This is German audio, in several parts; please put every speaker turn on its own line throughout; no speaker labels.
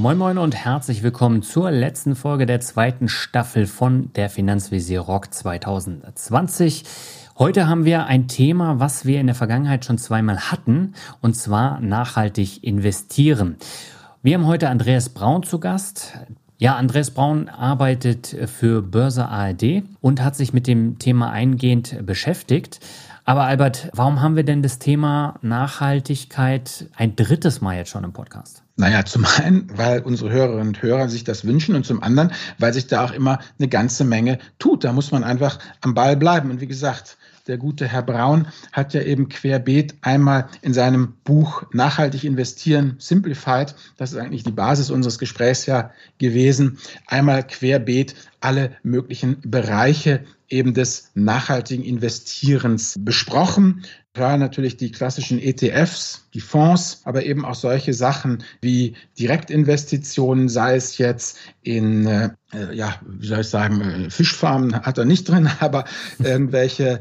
Moin Moin und herzlich willkommen zur letzten Folge der zweiten Staffel von der Finanzvisier Rock 2020. Heute haben wir ein Thema, was wir in der Vergangenheit schon zweimal hatten, und zwar nachhaltig investieren. Wir haben heute Andreas Braun zu Gast. Ja, Andreas Braun arbeitet für Börse ARD und hat sich mit dem Thema eingehend beschäftigt. Aber Albert, warum haben wir denn das Thema Nachhaltigkeit ein drittes Mal jetzt schon im Podcast?
Naja, zum einen, weil unsere Hörerinnen und Hörer sich das wünschen und zum anderen, weil sich da auch immer eine ganze Menge tut. Da muss man einfach am Ball bleiben. Und wie gesagt, der gute Herr Braun hat ja eben querbeet einmal in seinem Buch Nachhaltig investieren, Simplified, das ist eigentlich die Basis unseres Gesprächs ja gewesen, einmal querbeet alle möglichen Bereiche eben des nachhaltigen Investierens besprochen. Klar, natürlich die klassischen ETFs, die Fonds, aber eben auch solche Sachen wie Direktinvestitionen, sei es jetzt in, äh, ja, wie soll ich sagen, äh, Fischfarmen hat er nicht drin, aber irgendwelche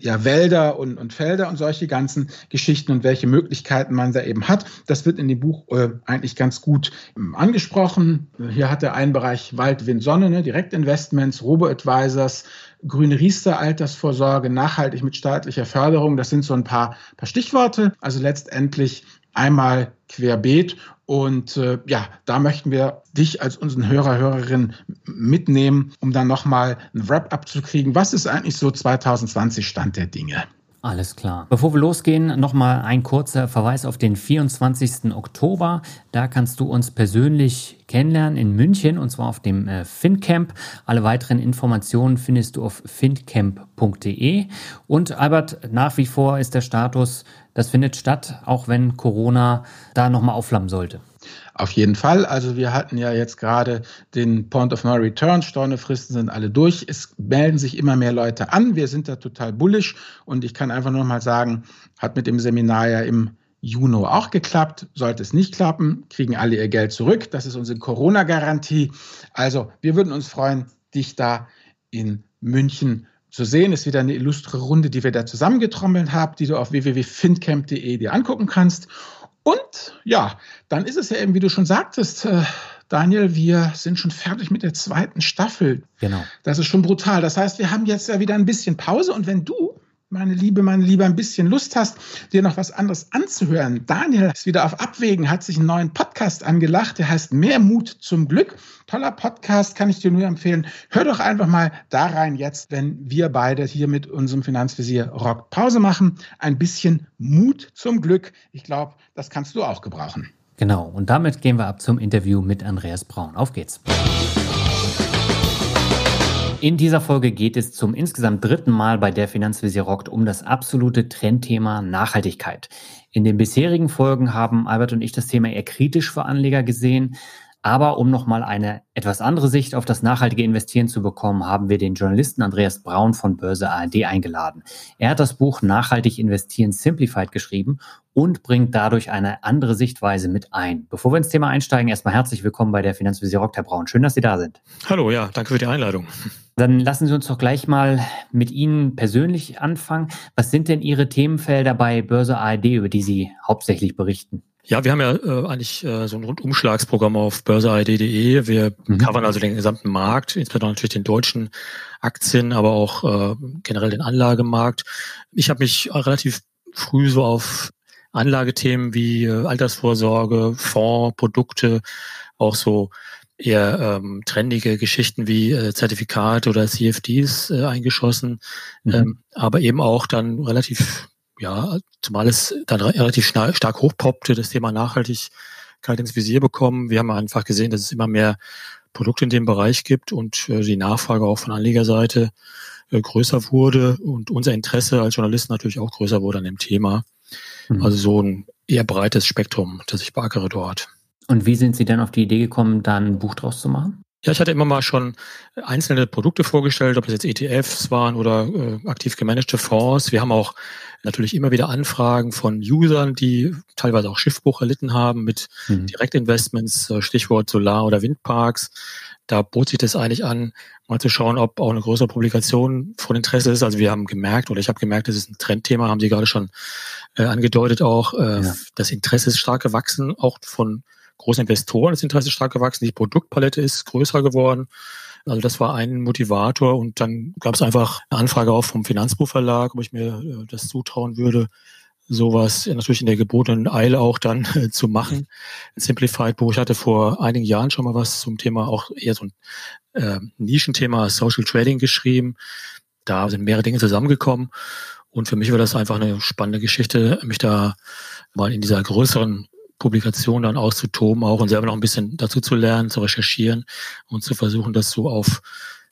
ja, Wälder und, und Felder und solche ganzen Geschichten und welche Möglichkeiten man da eben hat. Das wird in dem Buch äh, eigentlich ganz gut ähm, angesprochen. Hier hat er einen Bereich Wald, Wind, Sonne, ne, Direktinvestments, Robo-Advisors, grüne Riester-Altersvorsorge, nachhaltig mit staatlicher Förderung. Das sind so ein paar, paar Stichworte. Also letztendlich einmal querbeet. Und äh, ja, da möchten wir dich als unseren Hörer, Hörerin mitnehmen, um dann nochmal ein Wrap-up zu kriegen. Was ist eigentlich so 2020 Stand der Dinge?
Alles klar. Bevor wir losgehen, nochmal ein kurzer Verweis auf den 24. Oktober. Da kannst du uns persönlich kennenlernen in München und zwar auf dem äh, FinCamp. Alle weiteren Informationen findest du auf fincamp.de. Und Albert, nach wie vor ist der Status, das findet statt, auch wenn Corona da nochmal aufflammen sollte.
Auf jeden Fall. Also wir hatten ja jetzt gerade den Point of No Return. Stornefristen sind alle durch. Es melden sich immer mehr Leute an. Wir sind da total bullish. Und ich kann einfach nur mal sagen, hat mit dem Seminar ja im Juni auch geklappt. Sollte es nicht klappen, kriegen alle ihr Geld zurück. Das ist unsere Corona-Garantie. Also wir würden uns freuen, dich da in München zu sehen. Ist wieder eine illustre Runde, die wir da zusammengetrommelt haben, die du auf www.fincamp.de dir angucken kannst. Und ja, dann ist es ja eben, wie du schon sagtest, äh, Daniel, wir sind schon fertig mit der zweiten Staffel. Genau. Das ist schon brutal. Das heißt, wir haben jetzt ja wieder ein bisschen Pause und wenn du meine Liebe, meine Liebe, ein bisschen Lust hast, dir noch was anderes anzuhören. Daniel ist wieder auf Abwägen, hat sich einen neuen Podcast angelacht, der heißt Mehr Mut zum Glück. Toller Podcast, kann ich dir nur empfehlen. Hör doch einfach mal da rein jetzt, wenn wir beide hier mit unserem Finanzvisier Rock Pause machen. Ein bisschen Mut zum Glück. Ich glaube, das kannst du auch gebrauchen.
Genau, und damit gehen wir ab zum Interview mit Andreas Braun. Auf geht's. In dieser Folge geht es zum insgesamt dritten Mal bei der Finanzvisier rockt um das absolute Trendthema Nachhaltigkeit. In den bisherigen Folgen haben Albert und ich das Thema eher kritisch für Anleger gesehen. Aber um nochmal eine etwas andere Sicht auf das nachhaltige Investieren zu bekommen, haben wir den Journalisten Andreas Braun von Börse ARD eingeladen. Er hat das Buch Nachhaltig investieren Simplified geschrieben und bringt dadurch eine andere Sichtweise mit ein. Bevor wir ins Thema einsteigen, erstmal herzlich willkommen bei der Finanzvisier Rock, Herr Braun. Schön, dass Sie da sind.
Hallo, ja, danke für die Einladung.
Dann lassen Sie uns doch gleich mal mit Ihnen persönlich anfangen. Was sind denn Ihre Themenfelder bei Börse ARD, über die Sie hauptsächlich berichten?
Ja, wir haben ja äh, eigentlich äh, so ein Rundumschlagsprogramm auf börse.id.de. Wir mhm. covern also den gesamten Markt, insbesondere natürlich den deutschen Aktien, aber auch äh, generell den Anlagemarkt. Ich habe mich relativ früh so auf Anlagethemen wie äh, Altersvorsorge, Fonds, Produkte, auch so eher ähm, trendige Geschichten wie äh, Zertifikate oder CFDs äh, eingeschossen, mhm. ähm, aber eben auch dann relativ ja, zumal es dann relativ stark hochpoppte, das Thema Nachhaltigkeit ins Visier bekommen. Wir haben einfach gesehen, dass es immer mehr Produkte in dem Bereich gibt und äh, die Nachfrage auch von Anlegerseite äh, größer wurde und unser Interesse als Journalisten natürlich auch größer wurde an dem Thema. Mhm. Also so ein eher breites Spektrum, das ich beackere dort.
Und wie sind Sie denn auf die Idee gekommen, da ein Buch draus zu machen?
Ja, ich hatte immer mal schon einzelne Produkte vorgestellt, ob es jetzt ETFs waren oder äh, aktiv gemanagte Fonds. Wir haben auch natürlich immer wieder Anfragen von Usern, die teilweise auch Schiffbruch erlitten haben mit mhm. Direktinvestments, äh, Stichwort Solar- oder Windparks. Da bot sich das eigentlich an, mal zu schauen, ob auch eine größere Publikation von Interesse ist. Also wir haben gemerkt, oder ich habe gemerkt, das ist ein Trendthema, haben Sie gerade schon äh, angedeutet auch. Äh, ja. Das Interesse ist stark gewachsen, auch von großen Investoren das Interesse stark gewachsen, die Produktpalette ist größer geworden. Also das war ein Motivator und dann gab es einfach eine Anfrage auch vom Finanzbuchverlag, ob ich mir äh, das zutrauen würde, sowas natürlich in der gebotenen Eile auch dann äh, zu machen. Simplified Buch, ich hatte vor einigen Jahren schon mal was zum Thema, auch eher so ein äh, Nischenthema Social Trading geschrieben. Da sind mehrere Dinge zusammengekommen und für mich war das einfach eine spannende Geschichte, mich da mal in dieser größeren Publikation dann auszutoben auch und selber noch ein bisschen dazu zu lernen, zu recherchieren und zu versuchen, das so auf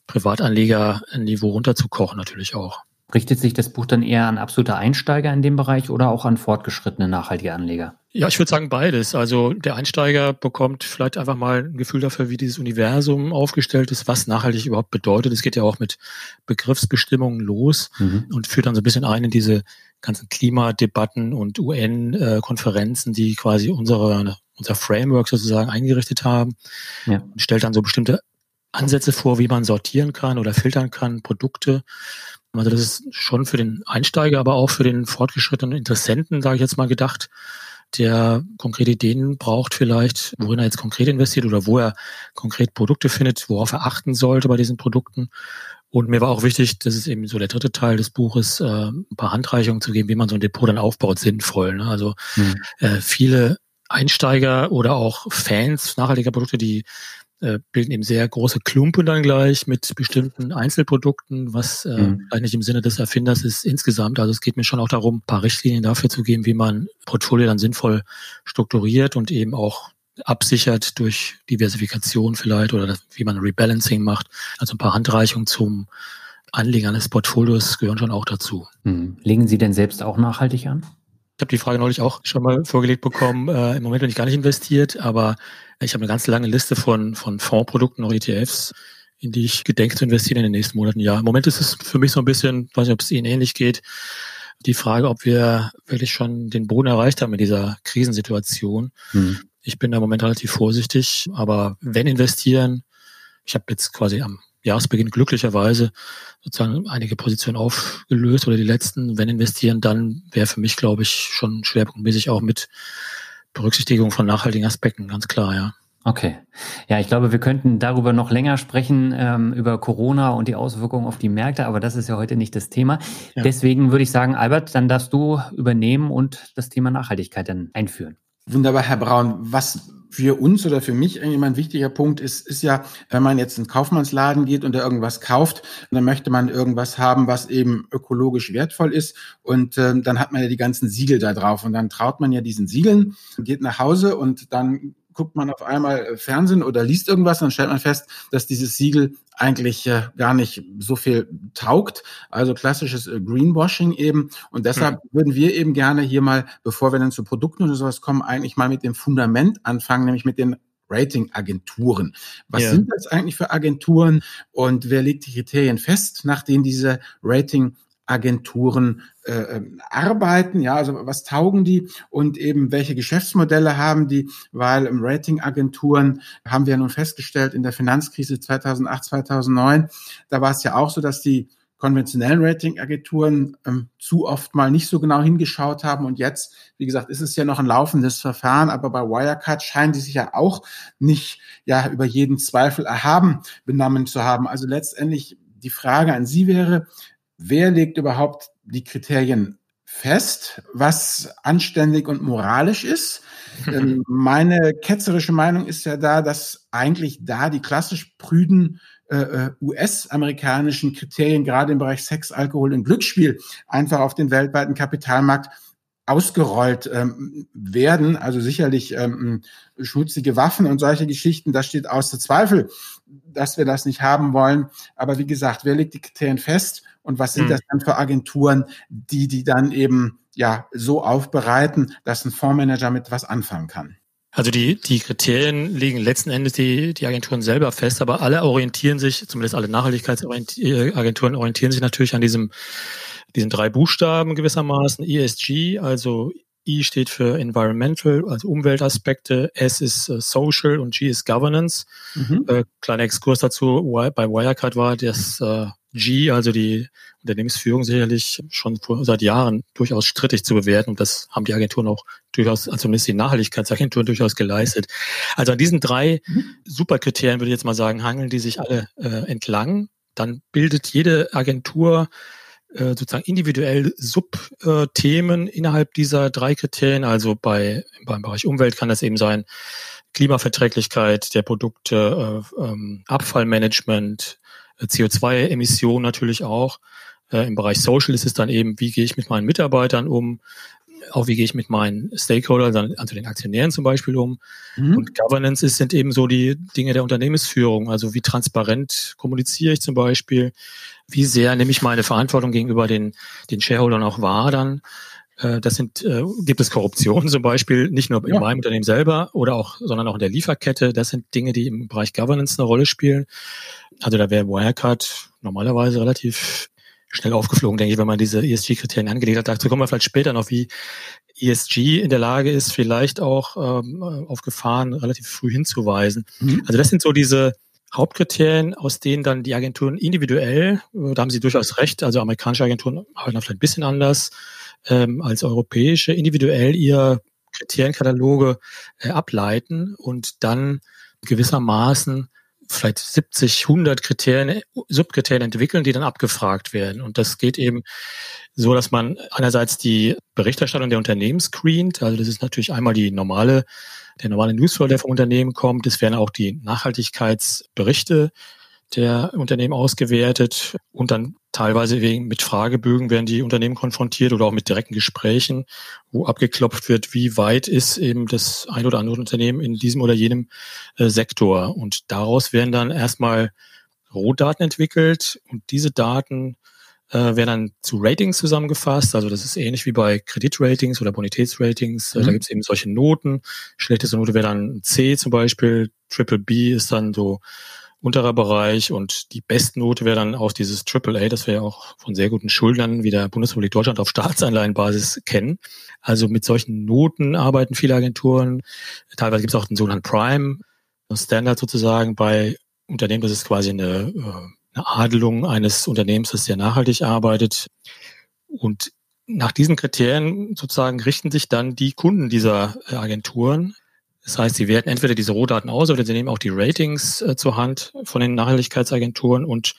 Privatanlegerniveau runterzukochen natürlich auch.
Richtet sich das Buch dann eher an absolute Einsteiger in dem Bereich oder auch an fortgeschrittene nachhaltige Anleger?
Ja, ich würde sagen beides. Also der Einsteiger bekommt vielleicht einfach mal ein Gefühl dafür, wie dieses Universum aufgestellt ist, was nachhaltig überhaupt bedeutet. Es geht ja auch mit Begriffsbestimmungen los mhm. und führt dann so ein bisschen ein in diese ganzen Klimadebatten und UN-Konferenzen, die quasi unsere, unser Framework sozusagen eingerichtet haben. Ja. Und stellt dann so bestimmte Ansätze vor, wie man sortieren kann oder filtern kann, Produkte. Also das ist schon für den Einsteiger, aber auch für den fortgeschrittenen Interessenten, sage ich jetzt mal, gedacht, der konkrete Ideen braucht vielleicht, worin er jetzt konkret investiert oder wo er konkret Produkte findet, worauf er achten sollte bei diesen Produkten. Und mir war auch wichtig, das ist eben so der dritte Teil des Buches, äh, ein paar Handreichungen zu geben, wie man so ein Depot dann aufbaut, sinnvoll. Ne? Also hm. äh, viele Einsteiger oder auch Fans nachhaltiger Produkte, die äh, bilden eben sehr große Klumpen dann gleich mit bestimmten Einzelprodukten, was äh, mhm. eigentlich im Sinne des Erfinders ist insgesamt. Also es geht mir schon auch darum, ein paar Richtlinien dafür zu geben, wie man Portfolio dann sinnvoll strukturiert und eben auch absichert durch Diversifikation vielleicht oder wie man Rebalancing macht. Also ein paar Handreichungen zum Anlegen eines Portfolios gehören schon auch dazu.
Mhm. Legen Sie denn selbst auch nachhaltig an?
Ich habe die Frage neulich auch schon mal vorgelegt bekommen. Äh, Im Moment bin ich gar nicht investiert, aber ich habe eine ganz lange Liste von, von Fondsprodukten, auch ETFs, in die ich gedenke zu investieren in den nächsten Monaten. Ja, im Moment ist es für mich so ein bisschen, weiß nicht, ob es Ihnen ähnlich geht, die Frage, ob wir wirklich schon den Boden erreicht haben in dieser Krisensituation. Hm. Ich bin da im Moment relativ vorsichtig, aber wenn investieren, ich habe jetzt quasi am Jahresbeginn glücklicherweise sozusagen einige Positionen aufgelöst oder die letzten. Wenn investieren, dann wäre für mich, glaube ich, schon schwerpunktmäßig auch mit Berücksichtigung von nachhaltigen Aspekten, ganz klar, ja.
Okay. Ja, ich glaube, wir könnten darüber noch länger sprechen, ähm, über Corona und die Auswirkungen auf die Märkte, aber das ist ja heute nicht das Thema. Ja. Deswegen würde ich sagen, Albert, dann darfst du übernehmen und das Thema Nachhaltigkeit dann einführen.
Wunderbar, Herr Braun. Was für uns oder für mich eigentlich ein wichtiger Punkt ist, ist ja, wenn man jetzt in den Kaufmannsladen geht und da irgendwas kauft, dann möchte man irgendwas haben, was eben ökologisch wertvoll ist und äh, dann hat man ja die ganzen Siegel da drauf und dann traut man ja diesen Siegeln, geht nach Hause und dann guckt man auf einmal äh, Fernsehen oder liest irgendwas, dann stellt man fest, dass dieses Siegel eigentlich äh, gar nicht so viel taugt. Also klassisches äh, Greenwashing eben. Und deshalb mhm. würden wir eben gerne hier mal, bevor wir dann zu Produkten oder sowas kommen, eigentlich mal mit dem Fundament anfangen, nämlich mit den Ratingagenturen. Was ja. sind das eigentlich für Agenturen und wer legt die Kriterien fest, nach denen diese Rating Agenturen äh, ähm, arbeiten, ja, also was taugen die? Und eben welche Geschäftsmodelle haben die, weil im Ratingagenturen haben wir ja nun festgestellt in der Finanzkrise 2008, 2009, da war es ja auch so, dass die konventionellen Ratingagenturen ähm, zu oft mal nicht so genau hingeschaut haben. Und jetzt, wie gesagt, ist es ja noch ein laufendes Verfahren, aber bei Wirecard scheinen die sich ja auch nicht ja über jeden Zweifel erhaben benommen zu haben. Also letztendlich die Frage an Sie wäre, wer legt überhaupt die Kriterien fest, was anständig und moralisch ist. Ähm, meine ketzerische Meinung ist ja da, dass eigentlich da die klassisch prüden äh, äh US-amerikanischen Kriterien, gerade im Bereich Sex, Alkohol und Glücksspiel, einfach auf den weltweiten Kapitalmarkt ausgerollt ähm, werden. Also sicherlich ähm, schmutzige Waffen und solche Geschichten, das steht außer Zweifel, dass wir das nicht haben wollen. Aber wie gesagt, wer legt die Kriterien fest? Und was sind mhm. das dann für Agenturen, die die dann eben ja so aufbereiten, dass ein Fondsmanager mit was anfangen kann?
Also die, die Kriterien legen letzten Endes die, die Agenturen selber fest, aber alle orientieren sich, zumindest alle Nachhaltigkeitsagenturen orientieren sich natürlich an diesem, diesen drei Buchstaben gewissermaßen, ESG, also I steht für Environmental, also Umweltaspekte, S ist äh, Social und G ist Governance. Mhm. Äh, kleiner Exkurs dazu, bei Wirecard war das äh, G, also die Unternehmensführung sicherlich schon vor, seit Jahren durchaus strittig zu bewerten. Und das haben die Agenturen auch durchaus, also zumindest die Nachhaltigkeitsagenturen durchaus geleistet. Also an diesen drei mhm. Superkriterien würde ich jetzt mal sagen, hangeln die sich alle äh, entlang. Dann bildet jede Agentur äh, sozusagen individuell Subthemen innerhalb dieser drei Kriterien. Also bei, beim Bereich Umwelt kann das eben sein, Klimaverträglichkeit der Produkte, äh, ähm, Abfallmanagement, CO2-Emissionen natürlich auch. Äh, Im Bereich Social ist es dann eben, wie gehe ich mit meinen Mitarbeitern um, auch wie gehe ich mit meinen Stakeholdern, also den Aktionären zum Beispiel um. Mhm. Und Governance ist, sind eben so die Dinge der Unternehmensführung. Also wie transparent kommuniziere ich zum Beispiel, wie sehr nehme ich meine Verantwortung gegenüber den, den Shareholdern auch wahr dann. Äh, das sind, äh, gibt es Korruption zum Beispiel, nicht nur in ja. meinem Unternehmen selber oder auch, sondern auch in der Lieferkette. Das sind Dinge, die im Bereich Governance eine Rolle spielen. Also da wäre Wirecard normalerweise relativ schnell aufgeflogen, denke ich, wenn man diese ESG-Kriterien angelegt hat. Dazu kommen wir vielleicht später noch, wie ESG in der Lage ist, vielleicht auch ähm, auf Gefahren relativ früh hinzuweisen. Mhm. Also das sind so diese Hauptkriterien, aus denen dann die Agenturen individuell, äh, da haben Sie durchaus recht, also amerikanische Agenturen arbeiten vielleicht ein bisschen anders ähm, als europäische, individuell ihr Kriterienkataloge äh, ableiten und dann gewissermaßen vielleicht 70, 100 Kriterien, Subkriterien entwickeln, die dann abgefragt werden. Und das geht eben so, dass man einerseits die Berichterstattung der Unternehmen screent. Also das ist natürlich einmal die normale, der normale Newsflow, der vom Unternehmen kommt. Es werden auch die Nachhaltigkeitsberichte der Unternehmen ausgewertet und dann teilweise wegen mit Fragebögen werden die Unternehmen konfrontiert oder auch mit direkten Gesprächen, wo abgeklopft wird, wie weit ist eben das ein oder andere Unternehmen in diesem oder jenem äh, Sektor. Und daraus werden dann erstmal Rohdaten entwickelt und diese Daten äh, werden dann zu Ratings zusammengefasst. Also das ist ähnlich wie bei Kreditratings oder Bonitätsratings. Mhm. Da gibt es eben solche Noten. Schlechteste Note wäre dann C zum Beispiel. Triple B ist dann so unterer Bereich und die Bestnote wäre dann auch dieses AAA, das wir ja auch von sehr guten Schuldnern wie der Bundesrepublik Deutschland auf Staatsanleihenbasis kennen. Also mit solchen Noten arbeiten viele Agenturen. Teilweise gibt es auch den sogenannten Prime Standard sozusagen bei Unternehmen. Das ist quasi eine, äh, eine Adelung eines Unternehmens, das sehr nachhaltig arbeitet. Und nach diesen Kriterien sozusagen richten sich dann die Kunden dieser äh, Agenturen das heißt, sie werten entweder diese Rohdaten aus oder sie nehmen auch die Ratings äh, zur Hand von den Nachhaltigkeitsagenturen und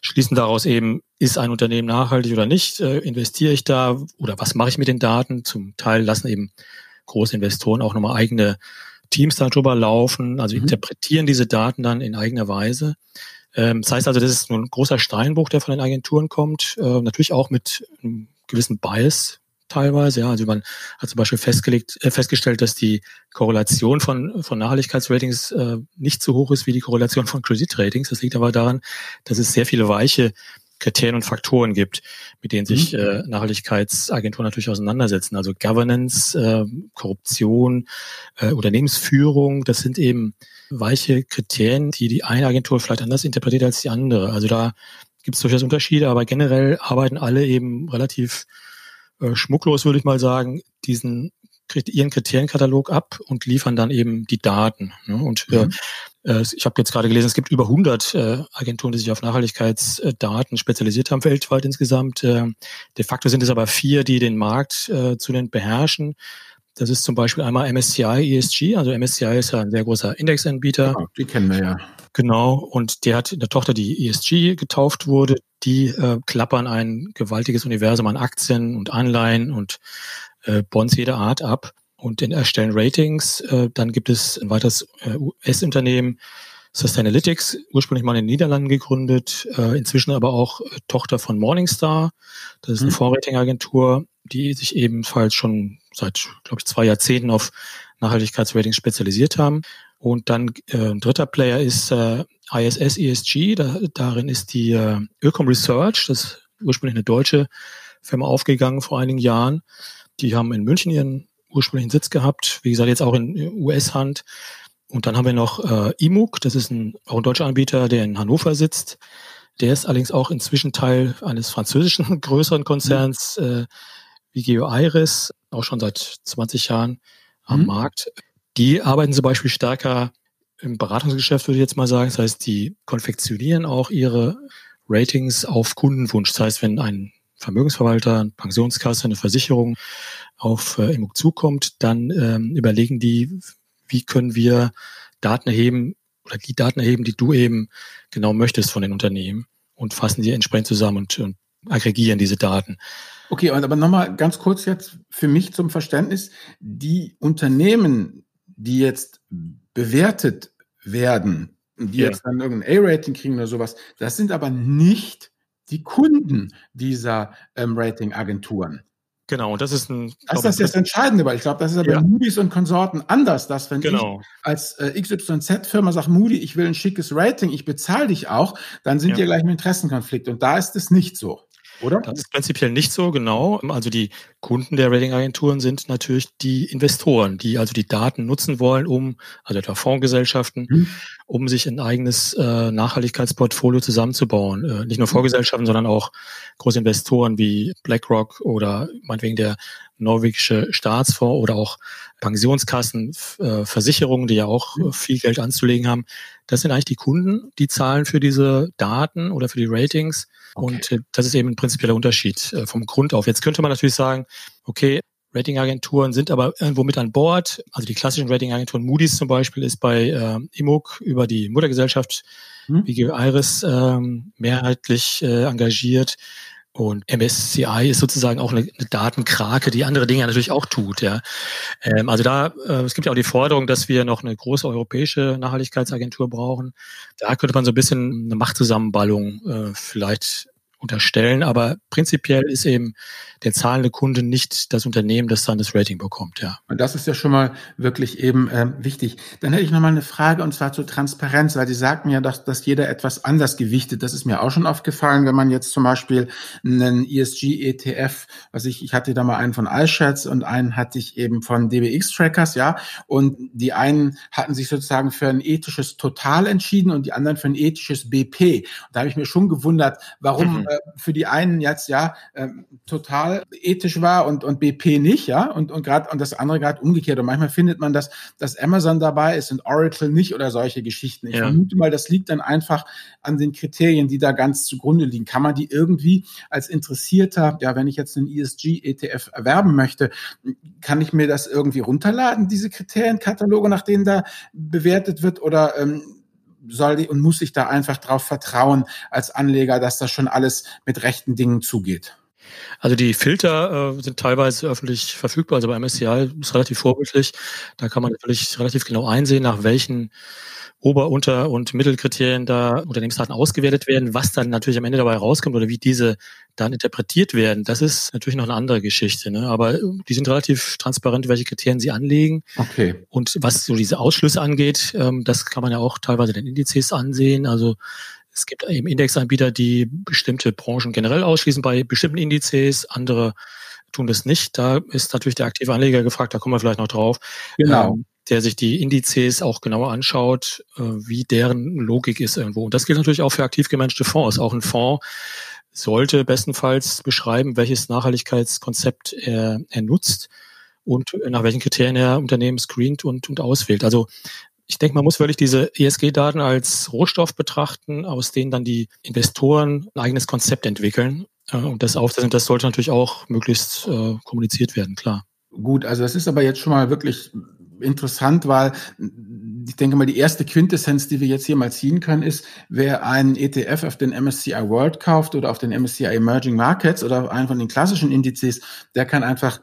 schließen daraus eben, ist ein Unternehmen nachhaltig oder nicht, äh, investiere ich da oder was mache ich mit den Daten? Zum Teil lassen eben große Investoren auch nochmal eigene Teams darüber laufen, also mhm. interpretieren diese Daten dann in eigener Weise. Ähm, das heißt also, das ist nur ein großer Steinbruch, der von den Agenturen kommt, äh, natürlich auch mit einem gewissen Bias, teilweise. Ja, also man hat zum Beispiel festgelegt, äh, festgestellt, dass die Korrelation von, von Nachhaltigkeitsratings äh, nicht so hoch ist wie die Korrelation von Kreditratings. Das liegt aber daran, dass es sehr viele weiche Kriterien und Faktoren gibt, mit denen sich mhm. äh, Nachhaltigkeitsagenturen natürlich auseinandersetzen. Also Governance, äh, Korruption, äh, Unternehmensführung, das sind eben weiche Kriterien, die die eine Agentur vielleicht anders interpretiert als die andere. Also da gibt es durchaus Unterschiede, aber generell arbeiten alle eben relativ äh, schmucklos, würde ich mal sagen, diesen ihren Kriterienkatalog ab und liefern dann eben die Daten. Ne? Und äh, mhm. äh, ich habe jetzt gerade gelesen, es gibt über 100 äh, Agenturen, die sich auf Nachhaltigkeitsdaten spezialisiert haben weltweit insgesamt. Äh, de facto sind es aber vier, die den Markt äh, zunehmend beherrschen. Das ist zum Beispiel einmal MSCI ESG. Also MSCI ist ja ein sehr großer Indexanbieter.
Ja, die kennen wir ja.
Genau. Und der hat eine Tochter, die ESG getauft wurde. Die äh, klappern ein gewaltiges Universum an Aktien und Anleihen und äh, Bonds jeder Art ab und erstellen Ratings. Äh, dann gibt es ein weiteres äh, US-Unternehmen, Sustainalytics, ursprünglich mal in den Niederlanden gegründet, äh, inzwischen aber auch äh, Tochter von Morningstar. Das ist eine mhm. Fondsratingagentur, die sich ebenfalls schon seit, glaube ich, zwei Jahrzehnten auf Nachhaltigkeitsratings spezialisiert haben. Und dann äh, ein dritter Player ist äh, ISS ESG. Da, darin ist die äh, Ökom Research, das ist ursprünglich eine deutsche Firma aufgegangen vor einigen Jahren. Die haben in München ihren ursprünglichen Sitz gehabt, wie gesagt, jetzt auch in US-Hand. Und dann haben wir noch äh, IMUG, das ist ein, auch ein deutscher Anbieter, der in Hannover sitzt. Der ist allerdings auch inzwischen Teil eines französischen größeren Konzerns, mhm. äh, Vigeo Iris, auch schon seit 20 Jahren am mhm. Markt. Die arbeiten zum Beispiel stärker im Beratungsgeschäft, würde ich jetzt mal sagen. Das heißt, die konfektionieren auch ihre Ratings auf Kundenwunsch. Das heißt, wenn ein Vermögensverwalter, eine Pensionskasse, eine Versicherung auf äh, Immobilien zukommt, dann ähm, überlegen die, wie können wir Daten erheben oder die Daten erheben, die du eben genau möchtest von den Unternehmen und fassen die entsprechend zusammen und, und aggregieren diese Daten.
Okay, aber nochmal ganz kurz jetzt für mich zum Verständnis. Die Unternehmen, die jetzt bewertet werden, die ja. jetzt dann irgendein A-Rating kriegen oder sowas, das sind aber nicht die Kunden dieser ähm, Ratingagenturen.
Genau, das ist ein.
Das ist das Entscheidende, weil ich glaube, das ist ja bei Moody's und Konsorten anders, dass wenn genau. ich als äh, XYZ-Firma sage, Moody, ich will ein schickes Rating, ich bezahle dich auch, dann sind ja. wir gleich im Interessenkonflikt. Und da ist es nicht so oder?
Das ist prinzipiell nicht so, genau. Also die Kunden der Ratingagenturen sind natürlich die Investoren, die also die Daten nutzen wollen, um, also etwa Fondsgesellschaften, mhm. um sich ein eigenes äh, Nachhaltigkeitsportfolio zusammenzubauen. Äh, nicht nur mhm. Fondsgesellschaften, sondern auch große Investoren wie BlackRock oder meinetwegen der norwegische Staatsfonds oder auch Pensionskassen, äh, Versicherungen, die ja auch mhm. viel Geld anzulegen haben. Das sind eigentlich die Kunden, die zahlen für diese Daten oder für die Ratings. Okay. Und äh, das ist eben ein prinzipieller Unterschied äh, vom Grund auf. Jetzt könnte man natürlich sagen, okay, Ratingagenturen sind aber irgendwo mit an Bord. Also die klassischen Ratingagenturen, Moody's zum Beispiel, ist bei äh, IMUG über die Muttergesellschaft hm. BG Iris ähm, mehrheitlich äh, engagiert. Und MSCI ist sozusagen auch eine, Datenkrake, die andere Dinge natürlich auch tut. Ja. Ähm, also da, äh, es gibt ja auch die Forderung, dass wir noch eine große europäische Nachhaltigkeitsagentur brauchen. Da könnte man so ein bisschen eine Machtzusammenballung äh, vielleicht unterstellen, aber prinzipiell ist eben der zahlende Kunde nicht das Unternehmen, das dann das Rating bekommt, ja.
Und das ist ja schon mal wirklich eben ähm, wichtig. Dann hätte ich noch mal eine Frage und zwar zur Transparenz, weil Sie sagten ja, dass, dass jeder etwas anders gewichtet. Das ist mir auch schon aufgefallen, wenn man jetzt zum Beispiel einen ESG-ETF, was ich, ich hatte da mal einen von iShares und einen hatte ich eben von DBX-Trackers, ja, und die einen hatten sich sozusagen für ein ethisches Total entschieden und die anderen für ein ethisches BP. Und da habe ich mir schon gewundert, warum mhm. Äh, für die einen jetzt ja äh, total ethisch war und, und BP nicht, ja, und, und gerade und das andere gerade umgekehrt. Und manchmal findet man, dass, dass Amazon dabei ist und Oracle nicht oder solche Geschichten. Ich ja. vermute mal, das liegt dann einfach an den Kriterien, die da ganz zugrunde liegen. Kann man die irgendwie als Interessierter, ja, wenn ich jetzt einen ESG-ETF erwerben möchte, kann ich mir das irgendwie runterladen, diese Kriterienkataloge, nach denen da bewertet wird, oder ähm, soll und muss ich da einfach darauf vertrauen als Anleger, dass das schon alles mit rechten Dingen zugeht?
Also die Filter äh, sind teilweise öffentlich verfügbar. Also bei MSCI ist relativ vorbildlich. Da kann man natürlich relativ genau einsehen, nach welchen Ober-, Unter- und Mittelkriterien da Unternehmensdaten ausgewertet werden. Was dann natürlich am Ende dabei rauskommt oder wie diese dann interpretiert werden, das ist natürlich noch eine andere Geschichte. Ne? Aber die sind relativ transparent, welche Kriterien sie anlegen.
Okay.
Und was so diese Ausschlüsse angeht, ähm, das kann man ja auch teilweise den Indizes ansehen. Also es gibt eben Indexanbieter, die bestimmte Branchen generell ausschließen bei bestimmten Indizes, andere tun das nicht. Da ist natürlich der aktive Anleger gefragt, da kommen wir vielleicht noch drauf.
Genau. Ähm,
der sich die Indizes auch genauer anschaut, äh, wie deren Logik ist irgendwo. Und das gilt natürlich auch für aktiv gemanagte Fonds. Auch ein Fonds sollte bestenfalls beschreiben, welches Nachhaltigkeitskonzept er, er nutzt und nach welchen Kriterien er Unternehmen screent und, und auswählt. Also ich denke, man muss wirklich diese ESG-Daten als Rohstoff betrachten, aus denen dann die Investoren ein eigenes Konzept entwickeln. Äh, und das aufsetzen, das sollte natürlich auch möglichst äh, kommuniziert werden, klar.
Gut, also das ist aber jetzt schon mal wirklich interessant, weil ich denke mal, die erste Quintessenz, die wir jetzt hier mal ziehen können, ist, wer einen ETF auf den MSCI World kauft oder auf den MSCI Emerging Markets oder einen von den klassischen Indizes, der kann einfach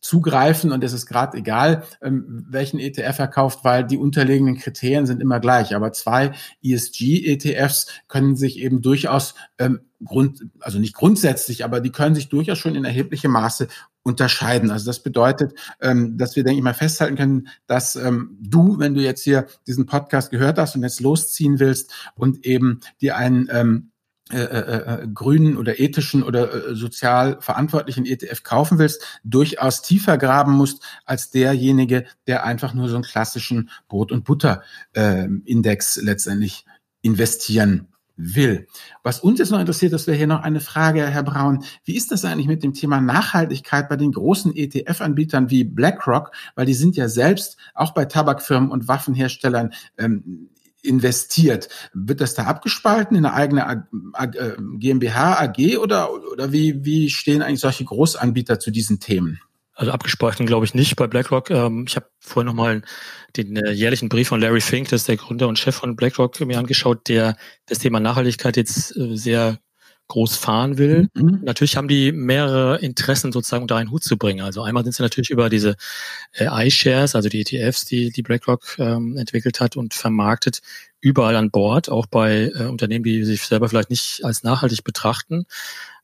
zugreifen und es ist gerade egal, ähm, welchen ETF er kauft, weil die unterliegenden Kriterien sind immer gleich. Aber zwei ESG-ETFs können sich eben durchaus ähm, Grund, also nicht grundsätzlich, aber die können sich durchaus schon in erheblichem Maße unterscheiden. Also das bedeutet, ähm, dass wir, denke ich mal, festhalten können, dass ähm, du, wenn du jetzt hier diesen Podcast gehört hast und jetzt losziehen willst und eben dir einen ähm, äh, äh, äh, grünen oder ethischen oder äh, sozial verantwortlichen ETF kaufen willst, durchaus tiefer graben musst als derjenige, der einfach nur so einen klassischen Brot- und Butter-Index letztendlich investieren will. Was uns jetzt noch interessiert, das wäre hier noch eine Frage, Herr Braun. Wie ist das eigentlich mit dem Thema Nachhaltigkeit bei den großen ETF-Anbietern wie BlackRock? Weil die sind ja selbst auch bei Tabakfirmen und Waffenherstellern ähm, investiert. Wird das da abgespalten in eine eigene äh, GmbH, AG oder, oder wie, wie stehen eigentlich solche Großanbieter zu diesen Themen?
Also abgespalten glaube ich nicht bei BlackRock. Ähm, ich habe vorhin nochmal den äh, jährlichen Brief von Larry Fink, das ist der Gründer und Chef von BlackRock, mir angeschaut, der das Thema Nachhaltigkeit jetzt äh, sehr groß fahren will. Mhm. Natürlich haben die mehrere Interessen sozusagen unter einen Hut zu bringen. Also einmal sind sie natürlich über diese äh, iShares, also die ETFs, die, die BlackRock ähm, entwickelt hat und vermarktet, überall an Bord, auch bei äh, Unternehmen, die sich selber vielleicht nicht als nachhaltig betrachten.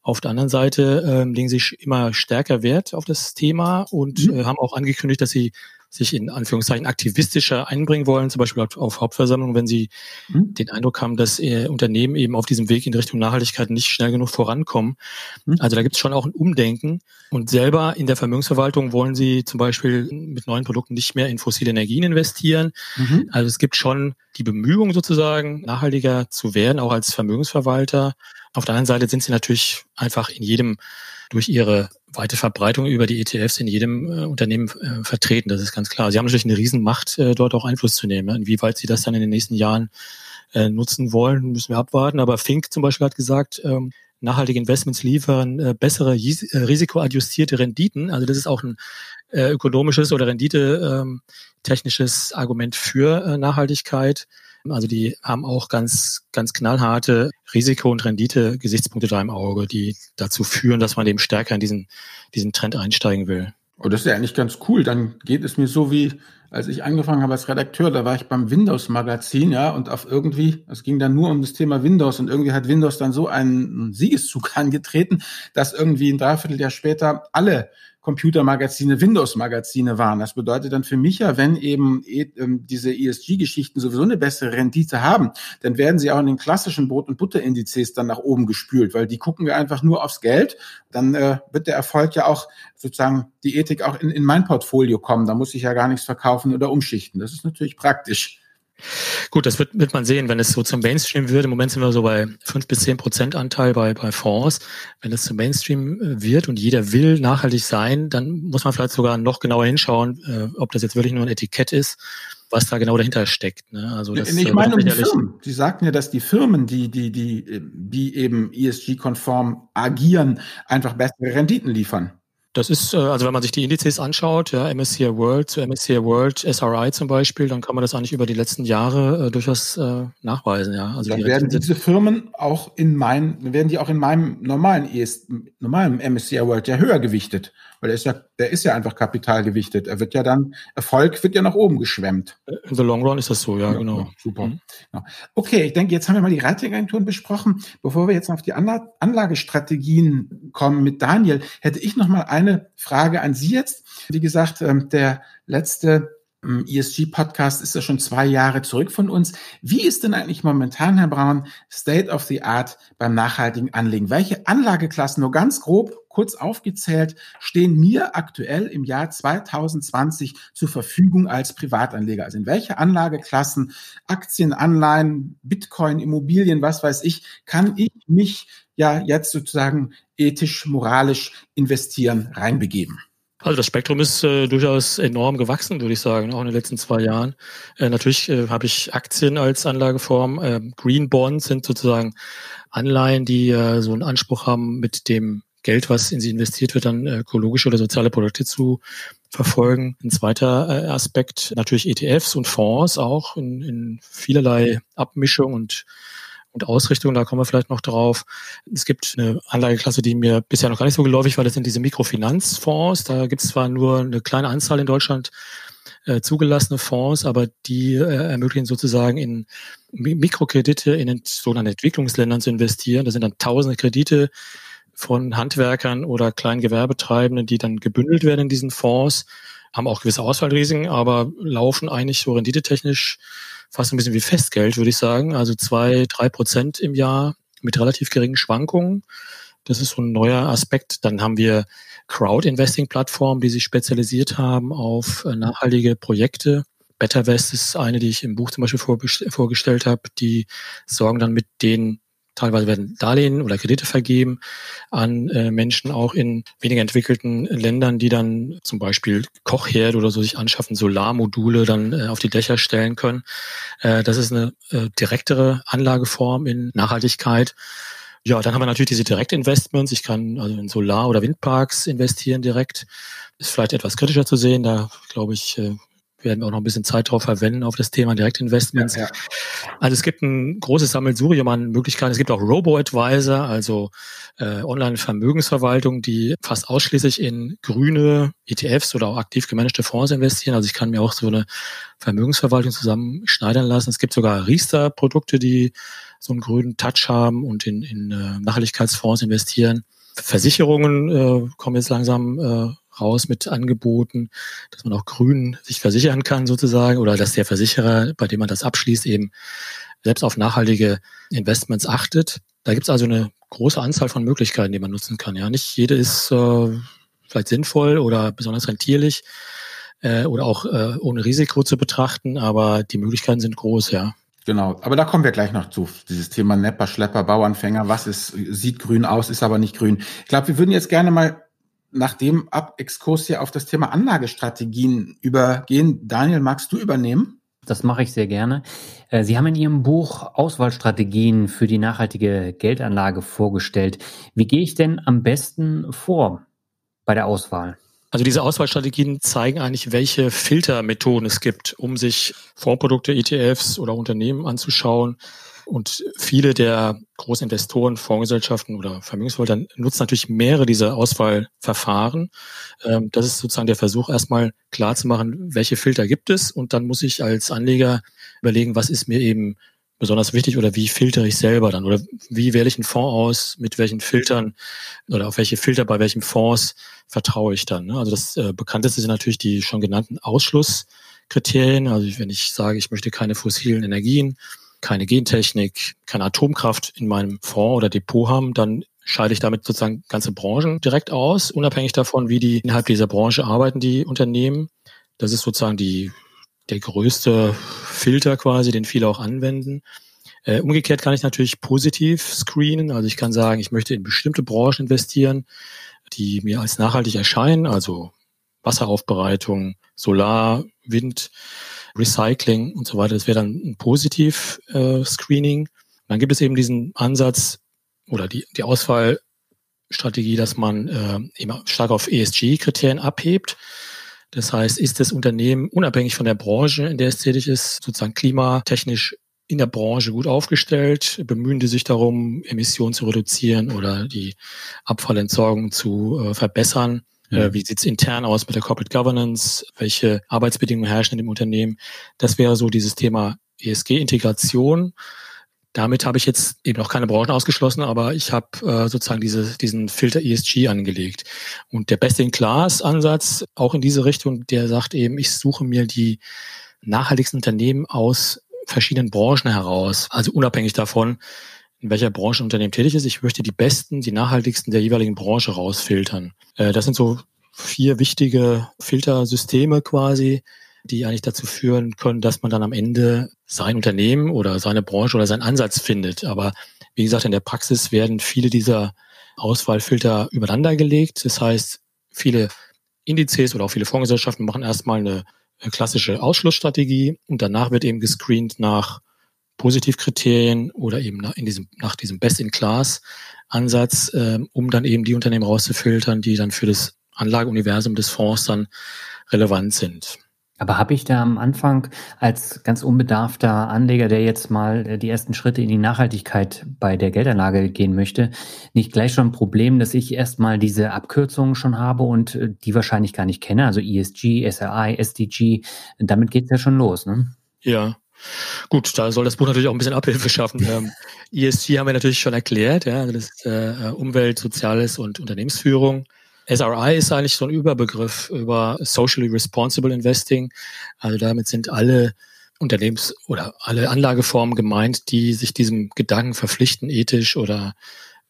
Auf der anderen Seite ähm, legen sie immer stärker Wert auf das Thema und mhm. äh, haben auch angekündigt, dass sie sich in Anführungszeichen aktivistischer einbringen wollen, zum Beispiel auf Hauptversammlungen, wenn sie mhm. den Eindruck haben, dass äh, Unternehmen eben auf diesem Weg in Richtung Nachhaltigkeit nicht schnell genug vorankommen. Mhm. Also da gibt es schon auch ein Umdenken. Und selber in der Vermögensverwaltung wollen sie zum Beispiel mit neuen Produkten nicht mehr in fossile Energien investieren. Mhm. Also es gibt schon die Bemühungen sozusagen, nachhaltiger zu werden, auch als Vermögensverwalter. Auf der anderen Seite sind sie natürlich einfach in jedem durch ihre weite Verbreitung über die ETFs in jedem äh, Unternehmen äh, vertreten. Das ist ganz klar. Sie haben natürlich eine Riesenmacht, äh, dort auch Einfluss zu nehmen. Inwieweit sie das dann in den nächsten Jahren äh, nutzen wollen, müssen wir abwarten. Aber Fink zum Beispiel hat gesagt, ähm, nachhaltige Investments liefern äh, bessere äh, risikoadjustierte Renditen. Also das ist auch ein äh, ökonomisches oder rendite ähm, technisches Argument für äh, Nachhaltigkeit. Also die haben auch ganz, ganz knallharte Risiko- und Rendite-Gesichtspunkte da im Auge, die dazu führen, dass man eben stärker in diesen, diesen Trend einsteigen will.
Oh, das ist ja eigentlich ganz cool. Dann geht es mir so wie, als ich angefangen habe als Redakteur, da war ich beim Windows-Magazin, ja, und auf irgendwie, es ging dann nur um das Thema Windows und irgendwie hat Windows dann so einen Siegeszug angetreten, dass irgendwie ein Dreivierteljahr später alle Computermagazine Windows-Magazine waren. Das bedeutet dann für mich ja, wenn eben e, ähm, diese ESG-Geschichten sowieso eine bessere Rendite haben, dann werden sie auch in den klassischen Brot- und Butterindizes dann nach oben gespült, weil die gucken wir einfach nur aufs Geld. Dann äh, wird der Erfolg ja auch sozusagen die Ethik auch in, in mein Portfolio kommen. Da muss ich ja gar nichts verkaufen oder umschichten. Das ist natürlich praktisch.
Gut, das wird, wird man sehen, wenn es so zum Mainstream wird. Im Moment sind wir so bei fünf bis zehn Prozent Anteil bei, bei Fonds. Wenn es zum Mainstream äh, wird und jeder will nachhaltig sein, dann muss man vielleicht sogar noch genauer hinschauen, äh, ob das jetzt wirklich nur ein Etikett ist, was da genau dahinter steckt. Ne?
Also das, ich äh, meine die Firmen. Sie sagten ja, dass die Firmen, die, die, die, die eben ESG-konform agieren, einfach bessere Renditen liefern.
Das ist, äh, also wenn man sich die Indizes anschaut, ja, MSCI World zu MSCI World, SRI zum Beispiel, dann kann man das eigentlich über die letzten Jahre äh, durchaus äh, nachweisen, ja.
Also dann die werden diese Firmen auch in meinem, werden die auch in meinem normalen ES, normalen MSCI World ja höher gewichtet weil der ist ja, der ist ja einfach kapitalgewichtet. Er wird ja dann, Erfolg wird ja nach oben geschwemmt.
In the long run ist das so, ja, ja genau.
super. Mhm. Okay, ich denke, jetzt haben wir mal die Ratingagenturen besprochen. Bevor wir jetzt auf die Anlagestrategien kommen mit Daniel, hätte ich noch mal eine Frage an Sie jetzt. Wie gesagt, ähm, der letzte ESG-Podcast ist ja schon zwei Jahre zurück von uns. Wie ist denn eigentlich momentan, Herr Braun, State of the Art beim nachhaltigen Anlegen? Welche Anlageklassen, nur ganz grob, kurz aufgezählt, stehen mir aktuell im Jahr 2020 zur Verfügung als Privatanleger? Also in welche Anlageklassen, Aktien, Anleihen, Bitcoin, Immobilien, was weiß ich, kann ich mich ja jetzt sozusagen ethisch, moralisch investieren, reinbegeben?
Also das Spektrum ist äh, durchaus enorm gewachsen, würde ich sagen, auch in den letzten zwei Jahren. Äh, natürlich äh, habe ich Aktien als Anlageform. Äh, Green Bonds sind sozusagen Anleihen, die äh, so einen Anspruch haben, mit dem Geld, was in sie investiert wird, dann äh, ökologische oder soziale Produkte zu verfolgen. Ein zweiter äh, Aspekt natürlich ETFs und Fonds auch in, in vielerlei Abmischung und und Ausrichtung, da kommen wir vielleicht noch drauf. Es gibt eine Anlageklasse, die mir bisher noch gar nicht so geläufig war, das sind diese Mikrofinanzfonds. Da gibt es zwar nur eine kleine Anzahl in Deutschland äh, zugelassene Fonds, aber die äh, ermöglichen sozusagen in Mikrokredite in sogenannten Entwicklungsländern zu investieren. Das sind dann tausende Kredite von Handwerkern oder kleinen Gewerbetreibenden, die dann gebündelt werden in diesen Fonds, haben auch gewisse Ausfallrisiken, aber laufen eigentlich so renditetechnisch fast ein bisschen wie Festgeld, würde ich sagen. Also zwei, drei Prozent im Jahr mit relativ geringen Schwankungen. Das ist so ein neuer Aspekt. Dann haben wir Crowd-Investing-Plattformen, die sich spezialisiert haben auf äh, nachhaltige Projekte. BetterVest ist eine, die ich im Buch zum Beispiel vorgestellt habe. Die sorgen dann mit den Teilweise werden Darlehen oder Kredite vergeben an äh, Menschen auch in weniger entwickelten Ländern, die dann zum Beispiel Kochherd oder so sich anschaffen, Solarmodule dann äh, auf die Dächer stellen können. Äh, das ist eine äh, direktere Anlageform in Nachhaltigkeit. Ja, dann haben wir natürlich diese Direktinvestments. Ich kann also in Solar- oder Windparks investieren direkt. Ist vielleicht etwas kritischer zu sehen. Da glaube ich, äh, werden wir auch noch ein bisschen Zeit drauf verwenden auf das Thema Direktinvestments. Ja, ja. Also es gibt ein großes Sammelsurium an Möglichkeiten. Es gibt auch Robo-Advisor, also äh, Online-Vermögensverwaltung, die fast ausschließlich in grüne ETFs oder auch aktiv gemanagte Fonds investieren. Also ich kann mir auch so eine Vermögensverwaltung zusammenschneidern lassen. Es gibt sogar Riester-Produkte, die so einen grünen Touch haben und in, in äh, Nachhaltigkeitsfonds investieren. Versicherungen äh, kommen jetzt langsam äh, raus mit Angeboten, dass man auch grün sich versichern kann sozusagen oder dass der Versicherer, bei dem man das abschließt, eben selbst auf nachhaltige Investments achtet. Da gibt es also eine große Anzahl von Möglichkeiten, die man nutzen kann. Ja, nicht jede ist äh, vielleicht sinnvoll oder besonders rentierlich äh, oder auch äh, ohne Risiko zu betrachten, aber die Möglichkeiten sind groß, ja.
Genau, aber da kommen wir gleich noch zu, dieses Thema Nepper, Schlepper, Bauanfänger, was ist, sieht grün aus, ist aber nicht grün. Ich glaube, wir würden jetzt gerne mal nach dem Ab-Exkurs hier auf das Thema Anlagestrategien übergehen. Daniel, magst du übernehmen?
Das mache ich sehr gerne. Äh, Sie haben in Ihrem Buch Auswahlstrategien für die nachhaltige Geldanlage vorgestellt. Wie gehe ich denn am besten vor bei der Auswahl?
Also diese Auswahlstrategien zeigen eigentlich, welche Filtermethoden es gibt, um sich Fondsprodukte, ETFs oder Unternehmen anzuschauen, und viele der großen Investoren, Fondsgesellschaften oder Vermögensverwalter nutzen natürlich mehrere dieser Auswahlverfahren. Ähm, das ist sozusagen der Versuch, erstmal klar zu machen, welche Filter gibt es. Und dann muss ich als Anleger überlegen, was ist mir eben besonders wichtig oder wie filtere ich selber dann oder wie wähle ich einen Fonds aus, mit welchen Filtern oder auf welche Filter bei welchen Fonds vertraue ich dann. Ne? Also das äh, bekannteste sind natürlich die schon genannten Ausschlusskriterien. Also wenn ich sage, ich möchte keine fossilen Energien, keine Gentechnik, keine Atomkraft in meinem Fonds oder Depot haben, dann scheide ich damit sozusagen ganze Branchen direkt aus, unabhängig davon, wie die innerhalb dieser Branche arbeiten, die Unternehmen. Das ist sozusagen die, der größte Filter quasi, den viele auch anwenden. Äh, umgekehrt kann ich natürlich positiv screenen. Also ich kann sagen, ich möchte in bestimmte Branchen investieren, die mir als nachhaltig erscheinen, also Wasseraufbereitung, Solar, Wind, Recycling und so weiter. Das wäre dann ein Positiv-Screening. Äh, dann gibt es eben diesen Ansatz oder die, die Auswahlstrategie, dass man äh, immer stark auf ESG-Kriterien abhebt. Das heißt, ist das Unternehmen unabhängig von der Branche, in der es tätig ist, sozusagen klimatechnisch in der Branche gut aufgestellt? Bemühen die sich darum, Emissionen zu reduzieren oder die Abfallentsorgung zu äh, verbessern? Äh, wie sieht's intern aus mit der Corporate Governance? Welche Arbeitsbedingungen herrschen in dem Unternehmen? Das wäre so dieses Thema ESG-Integration. Damit habe ich jetzt eben noch keine Branchen ausgeschlossen, aber ich habe äh, sozusagen diese, diesen Filter ESG angelegt. Und der Best-in-Class-Ansatz, auch in diese Richtung, der sagt eben, ich suche mir die nachhaltigsten Unternehmen aus verschiedenen Branchen heraus, also unabhängig davon, in welcher Branche ein Unternehmen tätig ist. Ich möchte die besten, die nachhaltigsten der jeweiligen Branche rausfiltern. Äh, das sind so vier wichtige Filtersysteme quasi, die eigentlich dazu führen können, dass man dann am Ende sein Unternehmen oder seine Branche oder seinen Ansatz findet. Aber wie gesagt, in der Praxis werden viele dieser Auswahlfilter übereinander gelegt. Das heißt, viele Indizes oder auch viele Fondsgesellschaften machen erstmal eine klassische Ausschlussstrategie und danach wird eben gescreent nach Positivkriterien oder eben nach, in diesem, nach diesem Best-in-Class-Ansatz, äh, um dann eben die Unternehmen rauszufiltern, die dann für das Anlageuniversum des Fonds dann relevant sind.
Aber habe ich da am Anfang als ganz unbedarfter Anleger, der jetzt mal äh, die ersten Schritte in die Nachhaltigkeit bei der Geldanlage gehen möchte, nicht gleich schon ein Problem, dass ich erstmal diese Abkürzungen schon habe und äh, die wahrscheinlich gar nicht kenne, also ESG, SRI, SDG, damit geht's ja schon los, ne?
Ja, Gut, da soll das Buch natürlich auch ein bisschen Abhilfe schaffen. Ähm, ESG haben wir natürlich schon erklärt, ja, also das ist äh, Umwelt, Soziales und Unternehmensführung. SRI ist eigentlich so ein Überbegriff über Socially Responsible Investing. Also damit sind alle Unternehmens- oder alle Anlageformen gemeint, die sich diesem Gedanken verpflichten, ethisch oder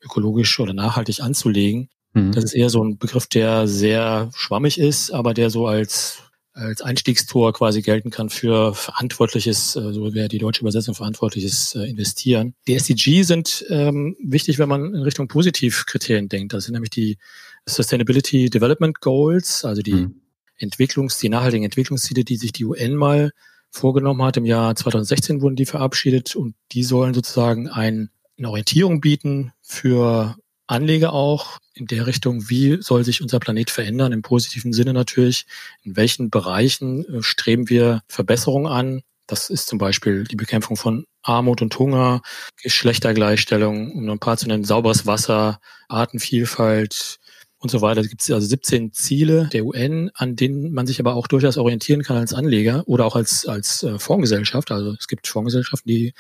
ökologisch oder nachhaltig anzulegen. Mhm. Das ist eher so ein Begriff, der sehr schwammig ist, aber der so als als Einstiegstor quasi gelten kann für verantwortliches, äh, so wäre die deutsche Übersetzung, verantwortliches äh, Investieren. Die SDG sind ähm, wichtig, wenn man in Richtung Positivkriterien denkt. Das sind nämlich die Sustainability Development Goals, also die mhm. Entwicklungs-, die nachhaltigen Entwicklungsziele, die sich die UN mal vorgenommen hat. Im Jahr 2016 wurden die verabschiedet und die sollen sozusagen ein, eine Orientierung bieten für Anleger auch in der Richtung, wie soll sich unser Planet verändern, im positiven Sinne natürlich, in welchen Bereichen äh, streben wir Verbesserungen an. Das ist zum Beispiel die Bekämpfung von Armut und Hunger, Geschlechtergleichstellung, um noch ein paar zu nennen, sauberes Wasser, Artenvielfalt und so weiter. Es gibt also 17 Ziele der UN, an denen man sich aber auch durchaus orientieren kann als Anleger oder auch als, als äh, Fondsgesellschaft. Also es gibt Fondsgesellschaften, die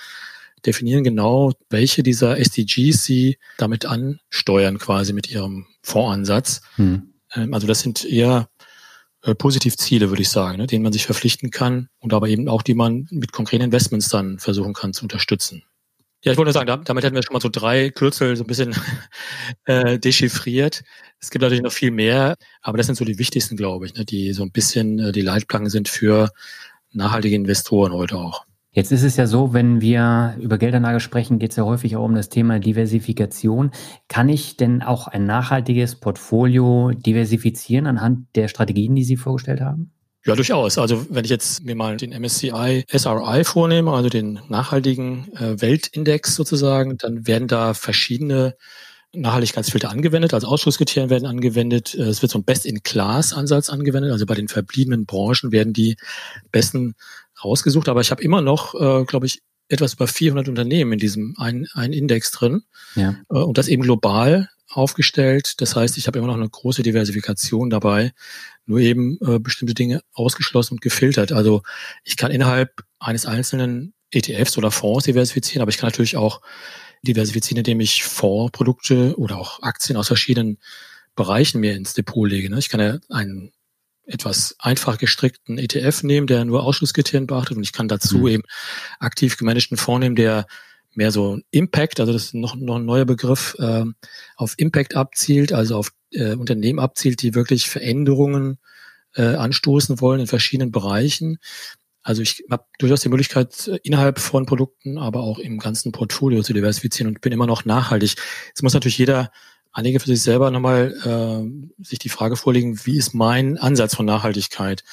definieren genau, welche dieser SDGs sie damit ansteuern, quasi mit ihrem Fondsansatz. Hm. Ähm, also das sind eher äh, Positivziele, würde ich sagen, ne, denen man sich verpflichten kann und aber eben auch, die man mit konkreten Investments dann versuchen kann zu unterstützen. Ja, ich wollte nur sagen, damit hätten wir schon mal so drei Kürzel so ein bisschen äh, dechiffriert. Es gibt natürlich noch viel mehr, aber das sind so die wichtigsten, glaube ich, ne, die so ein bisschen äh, die Leitplanken sind für nachhaltige Investoren heute auch.
Jetzt ist es ja so, wenn wir über Geldanlage sprechen, geht es ja häufig auch um das Thema Diversifikation. Kann ich denn auch ein nachhaltiges Portfolio diversifizieren anhand der Strategien, die Sie vorgestellt haben?
Ja, durchaus. Also wenn ich jetzt mir mal den MSCI SRI vornehme, also den nachhaltigen äh, Weltindex sozusagen, dann werden da verschiedene Nachhaltigkeitsfilter angewendet, also Ausschlusskriterien werden angewendet. Äh, es wird so ein Best-in-Class-Ansatz angewendet, also bei den verbliebenen Branchen werden die besten rausgesucht, aber ich habe immer noch, äh, glaube ich, etwas über 400 Unternehmen in diesem einen, einen Index drin ja. äh, und das eben global aufgestellt. Das heißt, ich habe immer noch eine große Diversifikation dabei, nur eben äh, bestimmte Dinge ausgeschlossen und gefiltert. Also ich kann innerhalb eines einzelnen ETFs oder Fonds diversifizieren, aber ich kann natürlich auch diversifizieren, indem ich Fondsprodukte oder auch Aktien aus verschiedenen Bereichen mir ins Depot lege. Ne? Ich kann ja einen etwas einfach gestrickten ETF nehmen, der nur Ausschlusskriterien beachtet und ich kann dazu mhm. eben aktiv gemanagten Fonds nehmen, der mehr so Impact, also das ist noch, noch ein neuer Begriff, äh, auf Impact abzielt, also auf äh, Unternehmen abzielt, die wirklich Veränderungen äh, anstoßen wollen in verschiedenen Bereichen. Also ich habe durchaus die Möglichkeit, innerhalb von Produkten, aber auch im ganzen Portfolio zu diversifizieren und bin immer noch nachhaltig. Jetzt muss natürlich jeder Anleger für sich selber nochmal äh, sich die Frage vorlegen, wie ist mein Ansatz von Nachhaltigkeit?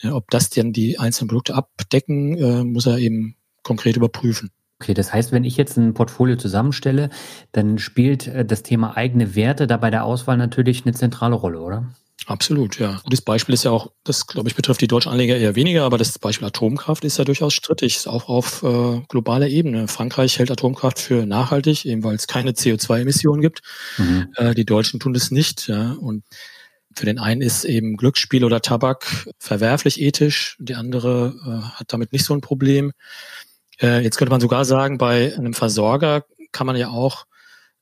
Ja, ob das denn die einzelnen Produkte abdecken, äh, muss er eben konkret überprüfen.
Okay, das heißt, wenn ich jetzt ein Portfolio zusammenstelle, dann spielt äh, das Thema eigene Werte da bei der Auswahl natürlich eine zentrale Rolle, oder?
Absolut, ja. Gutes Beispiel ist ja auch, das glaube ich betrifft die deutschen Anleger eher weniger, aber das Beispiel Atomkraft ist ja durchaus strittig, ist auch auf äh, globaler Ebene. Frankreich hält Atomkraft für nachhaltig, eben weil es keine CO2-Emissionen gibt. Mhm. Äh, die Deutschen tun das nicht, ja. Und für den einen ist eben Glücksspiel oder Tabak verwerflich ethisch, die andere äh, hat damit nicht so ein Problem. Äh, jetzt könnte man sogar sagen, bei einem Versorger kann man ja auch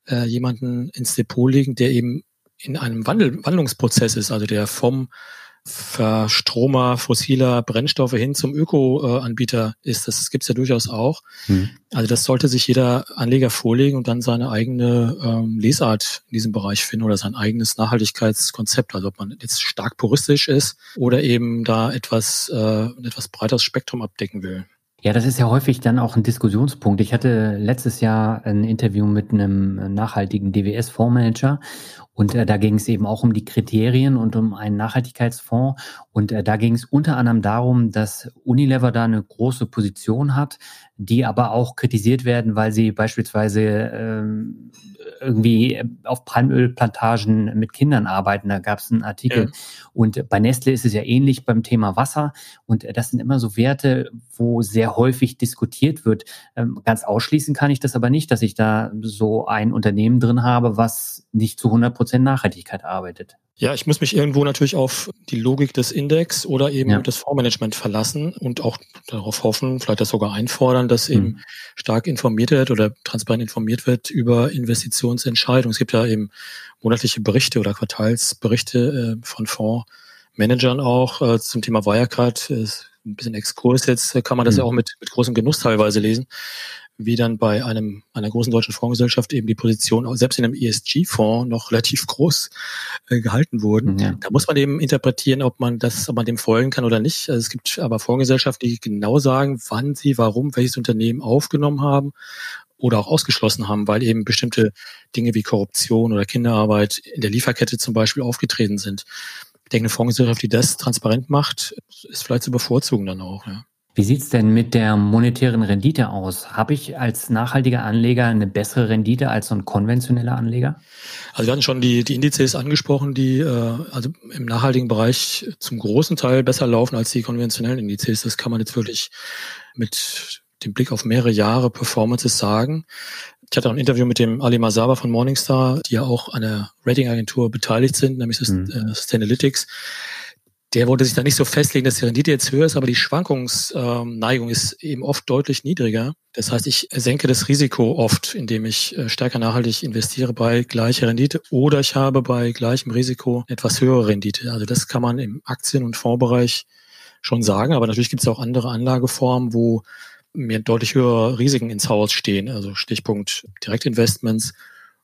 äh, jemanden ins Depot legen, der eben in einem Wandel, Wandlungsprozess ist, also der vom Verstromer fossiler Brennstoffe hin zum Öko-Anbieter ist. Das gibt's ja durchaus auch. Hm. Also das sollte sich jeder Anleger vorlegen und dann seine eigene ähm, Lesart in diesem Bereich finden oder sein eigenes Nachhaltigkeitskonzept. Also ob man jetzt stark puristisch ist oder eben da etwas, äh, ein etwas breiteres Spektrum abdecken will.
Ja, das ist ja häufig dann auch ein Diskussionspunkt. Ich hatte letztes Jahr ein Interview mit einem nachhaltigen DWS-Fondsmanager und äh, da ging es eben auch um die Kriterien und um einen Nachhaltigkeitsfonds. Und äh, da ging es unter anderem darum, dass Unilever da eine große Position hat, die aber auch kritisiert werden, weil sie beispielsweise ähm, irgendwie auf Palmölplantagen mit Kindern arbeiten. Da gab es einen Artikel. Ja. Und bei Nestle ist es ja ähnlich beim Thema Wasser. Und äh, das sind immer so Werte, wo sehr häufig diskutiert wird. Ähm, ganz ausschließen kann ich das aber nicht, dass ich da so ein Unternehmen drin habe, was nicht zu 100 Prozent Nachhaltigkeit arbeitet.
Ja, ich muss mich irgendwo natürlich auf die Logik des Index oder eben ja. das Fondsmanagement verlassen und auch darauf hoffen, vielleicht das sogar einfordern, dass eben mhm. stark informiert wird oder transparent informiert wird über Investitionsentscheidungen. Es gibt ja eben monatliche Berichte oder Quartalsberichte äh, von Fondsmanagern auch äh, zum Thema Wirecard. Ist ein bisschen Exkurs jetzt, kann man das mhm. ja auch mit, mit großem Genuss teilweise lesen wie dann bei einem einer großen deutschen Fondsgesellschaft eben die Position selbst in einem ESG-Fonds noch relativ groß äh, gehalten wurden. Ja. Da muss man eben interpretieren, ob man das, ob man dem folgen kann oder nicht. Also es gibt aber Fondsgesellschaften, die genau sagen, wann sie, warum welches Unternehmen aufgenommen haben oder auch ausgeschlossen haben, weil eben bestimmte Dinge wie Korruption oder Kinderarbeit in der Lieferkette zum Beispiel aufgetreten sind. Ich denke, eine Fondsgesellschaft, die das transparent macht, ist vielleicht zu bevorzugen dann auch. Ja.
Wie sieht's denn mit der monetären Rendite aus? Habe ich als nachhaltiger Anleger eine bessere Rendite als so ein konventioneller Anleger?
Also wir hatten schon die, die Indizes angesprochen, die äh, also im nachhaltigen Bereich zum großen Teil besser laufen als die konventionellen Indizes. Das kann man jetzt wirklich mit dem Blick auf mehrere Jahre Performances sagen. Ich hatte auch ein Interview mit dem Ali Masawa von Morningstar, die ja auch an der Ratingagentur beteiligt sind, nämlich mhm. Äh, Sustainalytics der wollte sich da nicht so festlegen, dass die Rendite jetzt höher ist, aber die Schwankungsneigung ist eben oft deutlich niedriger. Das heißt, ich senke das Risiko oft, indem ich äh, stärker nachhaltig investiere bei gleicher Rendite oder ich habe bei gleichem Risiko etwas höhere Rendite. Also das kann man im Aktien- und Fondsbereich schon sagen, aber natürlich gibt es auch andere Anlageformen, wo mir deutlich höhere Risiken ins Haus stehen. Also Stichpunkt Direktinvestments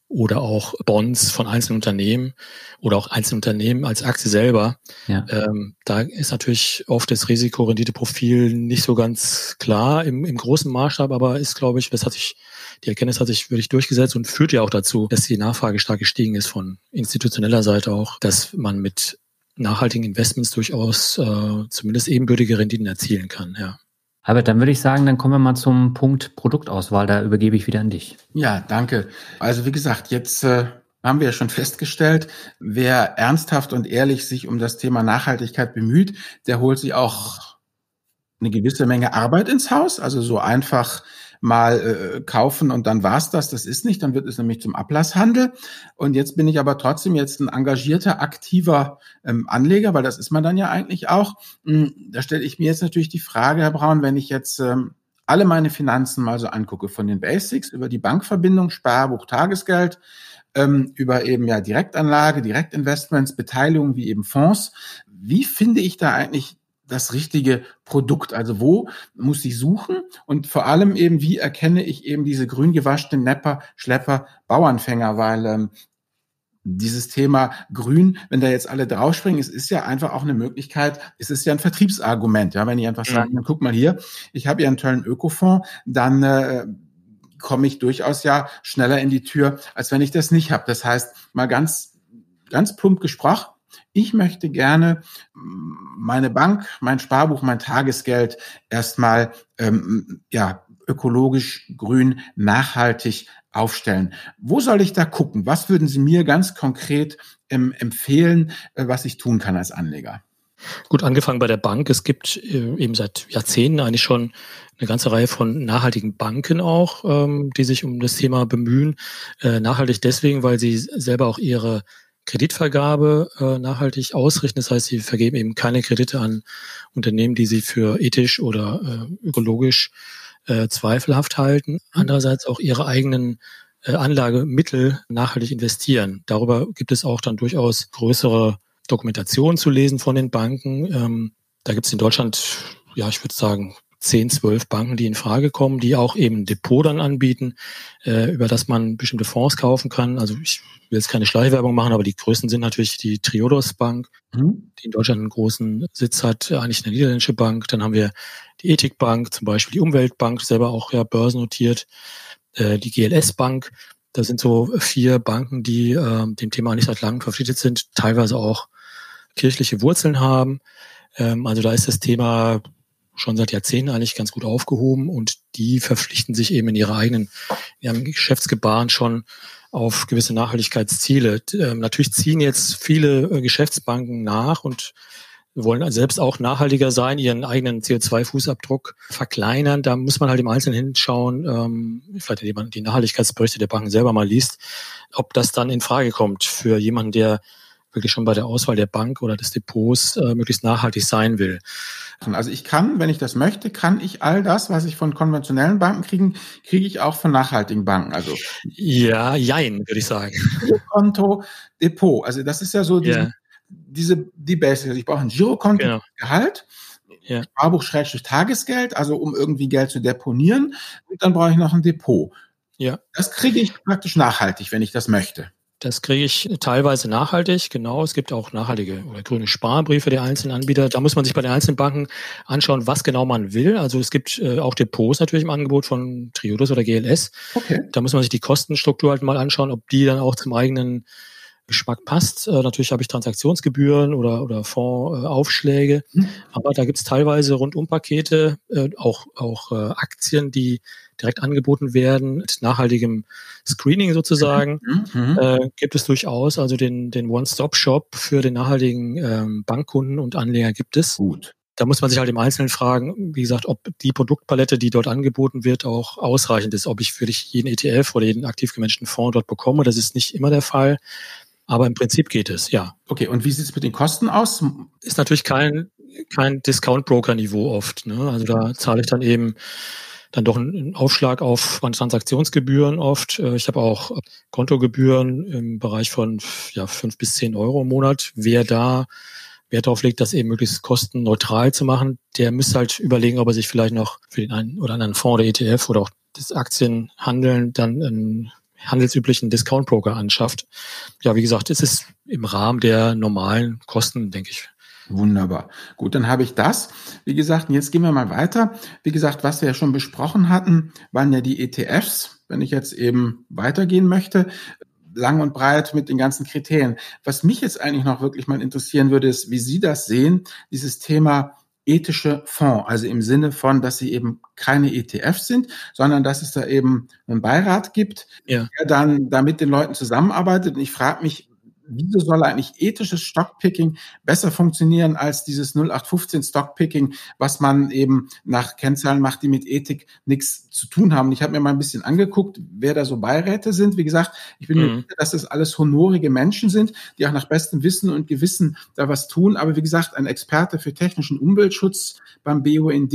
oder auch Bonds von einzelnen Unternehmen oder auch einzelne Unternehmen als Aktie selber. Ja. Ähm, da ist natürlich oft das Risikorenditeprofil nicht so ganz klar im, im großen Maßstab, aber ist, glaube ich, das hat sich, die Erkenntnis hat sich wirklich durchgesetzt und führt ja auch dazu, dass die Nachfrage stark gestiegen ist von institutioneller Seite auch, dass man mit nachhaltigen Investments durchaus äh, zumindest ebenbürtige Renditen erzielen kann, ja.
Albert, dann würde ich sagen, dann kommen wir mal zum Punkt Produktauswahl. Da übergebe ich wieder an dich.
Ja, danke. Also wie gesagt, jetzt äh, haben wir ja schon festgestellt, wer ernsthaft und ehrlich sich um das Thema Nachhaltigkeit bemüht, der holt sich auch eine gewisse Menge Arbeit ins Haus. Also so einfach mal äh, kaufen und dann war's das. Das ist nicht, dann wird es nämlich zum Ablasshandel. Und jetzt bin ich aber trotzdem jetzt ein engagierter, aktiver ähm, Anleger, weil das ist man dann ja eigentlich auch. Hm, da stelle ich mir jetzt natürlich die Frage, Herr Braun, wenn ich jetzt ähm, alle meine Finanzen mal so angucke, von den Basics über die Bankverbindung, Sparbuch, Tagesgeld, ähm, über eben ja Direktanlage, Direktinvestments, Beteiligungen wie eben Fonds. Wie finde ich da eigentlich das richtige Produkt? Also wo muss ich suchen? Und vor allem eben, wie erkenne ich eben diese grün gewaschenen Nepper, Schlepper, Bauernfänger? Weil ähm, dieses Thema Grün, wenn da jetzt alle draufspringen, es ist ja einfach auch eine Möglichkeit, es ist ja ein Vertriebsargument. Ja, wenn ich einfach sage, mhm. guck mal hier, ich habe hier einen tollen Ökofonds, dann äh, komme ich durchaus ja schneller in die Tür, als wenn ich das nicht habe. Das heißt, mal ganz, ganz plump gesprochen, ich möchte gerne meine Bank, mein Sparbuch, mein Tagesgeld erstmal ähm, ja, ökologisch, grün, nachhaltig aufstellen. Wo soll ich da gucken? Was würden Sie mir ganz konkret ähm, empfehlen, äh, was ich tun kann als Anleger?
Gut, angefangen bei der Bank. Es gibt äh, eben seit Jahrzehnten eigentlich schon eine ganze Reihe von nachhaltigen Banken auch, ähm, die sich um das Thema bemühen. Äh, nachhaltig deswegen, weil sie selber auch ihre Kreditvergabe äh, nachhaltig ausrichten. Das heißt, sie vergeben eben keine Kredite an Unternehmen, die sie für ethisch oder äh, ökologisch äh, zweifelhaft halten. Mhm. Andererseits auch ihre eigenen äh, Anlagemittel nachhaltig investieren. Darüber gibt es auch dann durchaus größere Dokumentationen zu lesen von den Banken. Ähm, da gibt es in Deutschland, ja, ich würde sagen, 10, 12 Banken, die in Frage kommen, die auch eben Depot dann anbieten, äh, über das man bestimmte Fonds kaufen kann. Also ich will jetzt keine Schleichwerbung machen, aber die größten sind natürlich die Triodos Bank, mhm. die in Deutschland einen großen Sitz hat, eigentlich eine niederländische Bank. Dann haben wir die Ethikbank, zum Beispiel die Umweltbank, selber auch ja börsennotiert, äh, die GLS Bank. Da sind so vier Banken, die äh, dem Thema nicht seit langem verpflichtet sind, teilweise auch kirchliche Wurzeln haben. Ähm, also da ist das Thema schon seit Jahrzehnten eigentlich ganz gut aufgehoben und die verpflichten sich eben in ihrer eigenen, in ihrem Geschäftsgebaren schon auf gewisse Nachhaltigkeitsziele. Ähm, natürlich ziehen jetzt viele äh, Geschäftsbanken nach und wollen selbst auch nachhaltiger sein, ihren eigenen CO2-Fußabdruck verkleinern. Da muss man halt im Einzelnen hinschauen, ähm, vielleicht indem man die Nachhaltigkeitsberichte der Banken selber mal liest, ob das dann in Frage kommt für jemanden, der wirklich schon bei der Auswahl der Bank oder des Depots äh, möglichst nachhaltig sein will.
Also ich kann, wenn ich das möchte, kann ich all das, was ich von konventionellen Banken kriege, kriege ich auch von nachhaltigen Banken. Also
ja, jein, würde ich sagen.
Konto, Depot. Also das ist ja so die, yeah. diese die Basics. Also ich brauche ein Girokonto, genau. Gehalt. ja. Sparbuch schrägstrich Tagesgeld, also um irgendwie Geld zu deponieren. Und dann brauche ich noch ein Depot. Ja. Das kriege ich praktisch nachhaltig, wenn ich das möchte.
Das kriege ich teilweise nachhaltig, genau. Es gibt auch nachhaltige oder grüne Sparbriefe der einzelnen Anbieter. Da muss man sich bei den einzelnen Banken anschauen, was genau man will. Also es gibt äh, auch Depots natürlich im Angebot von Triodos oder GLS. Okay. Da muss man sich die Kostenstruktur halt mal anschauen, ob die dann auch zum eigenen Geschmack passt. Äh, natürlich habe ich Transaktionsgebühren oder, oder Fondsaufschläge, mhm. aber da gibt es teilweise Rundumpakete, äh, auch, auch äh, Aktien, die direkt angeboten werden, mit nachhaltigem Screening sozusagen, mhm. mhm. äh, gibt es durchaus. Also den, den One-Stop-Shop für den nachhaltigen ähm, Bankkunden und Anleger gibt es. Gut. Da muss man sich halt im Einzelnen fragen, wie gesagt, ob die Produktpalette, die dort angeboten wird, auch ausreichend ist, ob ich für dich jeden ETF oder jeden aktiv gemanagten Fonds dort bekomme. Das ist nicht immer der Fall. Aber im Prinzip geht es, ja.
Okay, und wie sieht es mit den Kosten aus?
Ist natürlich kein, kein Discount-Broker-Niveau oft. Ne? Also da zahle ich dann eben dann doch einen Aufschlag auf Transaktionsgebühren oft. Äh, ich habe auch Kontogebühren im Bereich von ja, fünf bis zehn Euro im Monat. Wer da Wert darauf legt, das eben möglichst kostenneutral zu machen, der müsste halt überlegen, ob er sich vielleicht noch für den einen oder anderen Fonds oder ETF oder auch das Aktienhandeln dann einen handelsüblichen Discount-Broker anschafft. Ja, wie gesagt, es ist im Rahmen der normalen Kosten, denke ich.
Wunderbar. Gut, dann habe ich das. Wie gesagt, jetzt gehen wir mal weiter. Wie gesagt, was wir ja schon besprochen hatten, waren ja die ETFs. Wenn ich jetzt eben weitergehen möchte, lang und breit mit den ganzen Kriterien. Was mich jetzt eigentlich noch wirklich mal interessieren würde, ist, wie Sie das sehen, dieses Thema ethische Fonds, also im Sinne von, dass sie eben keine ETFs sind, sondern dass es da eben einen Beirat gibt, ja. der dann da mit den Leuten zusammenarbeitet. Und ich frage mich, wieso soll eigentlich ethisches Stockpicking besser funktionieren als dieses 0815 Stockpicking, was man eben nach Kennzahlen macht, die mit Ethik nichts zu tun haben. Ich habe mir mal ein bisschen angeguckt, wer da so Beiräte sind. Wie gesagt, ich bin mhm. mir sicher, dass das alles honorige Menschen sind, die auch nach bestem Wissen und Gewissen da was tun. Aber wie gesagt, ein Experte für technischen Umweltschutz beim BUND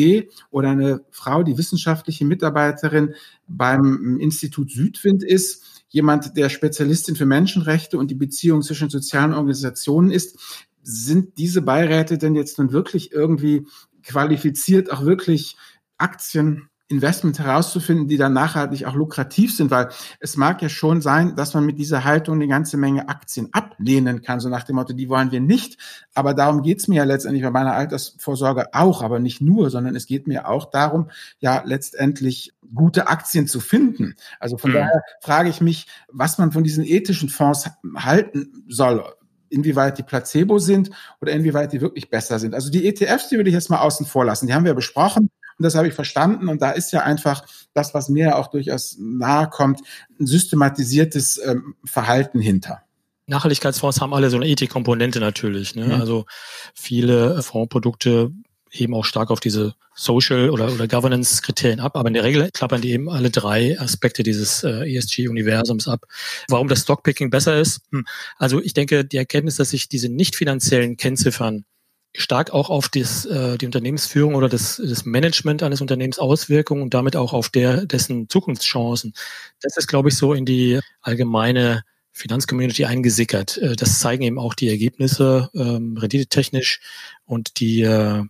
oder eine Frau, die wissenschaftliche Mitarbeiterin beim Institut Südwind ist, jemand, der Spezialistin für Menschenrechte und die Beziehung zwischen sozialen Organisationen ist. Sind diese Beiräte denn jetzt nun wirklich irgendwie qualifiziert, auch wirklich Aktien Investments herauszufinden, die dann nachhaltig auch lukrativ sind, weil es mag ja schon sein, dass man mit dieser Haltung eine ganze Menge Aktien ablehnen kann, so nach dem Motto, die wollen wir nicht. Aber darum geht's mir ja letztendlich bei meiner Altersvorsorge auch, aber nicht nur, sondern es geht mir auch darum, ja letztendlich gute Aktien zu finden. Also von mhm. daher frage ich mich, was man von diesen ethischen Fonds halten soll inwieweit die Placebo sind oder inwieweit die wirklich besser sind. Also die ETFs, die würde ich jetzt mal außen vor lassen. Die haben wir besprochen. Und das habe ich verstanden. Und da ist ja einfach das, was mir auch durchaus nahe kommt, ein systematisiertes ähm, Verhalten hinter.
Nachhaltigkeitsfonds haben alle so eine Ethikkomponente natürlich. Ne? Mhm. Also viele Fondsprodukte heben auch stark auf diese Social- oder, oder Governance-Kriterien ab, aber in der Regel klappern die eben alle drei Aspekte dieses äh, ESG-Universums ab. Warum das Stockpicking besser ist? Hm. Also ich denke, die Erkenntnis, dass sich diese nicht finanziellen Kennziffern stark auch auf das, äh, die Unternehmensführung oder das, das Management eines Unternehmens Auswirkungen und damit auch auf der, dessen Zukunftschancen. Das ist, glaube ich, so in die allgemeine Finanzcommunity eingesickert. Äh, das zeigen eben auch die Ergebnisse ähm, renditetechnisch und die, äh,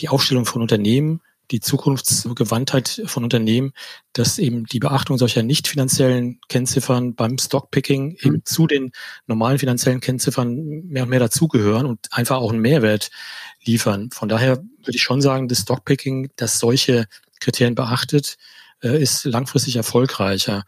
die Aufstellung von Unternehmen die Zukunftsgewandtheit von Unternehmen, dass eben die Beachtung solcher nicht finanziellen Kennziffern beim Stockpicking eben mhm. zu den normalen finanziellen Kennziffern mehr und mehr dazugehören und einfach auch einen Mehrwert liefern. Von daher würde ich schon sagen, das Stockpicking, das solche Kriterien beachtet, äh, ist langfristig erfolgreicher.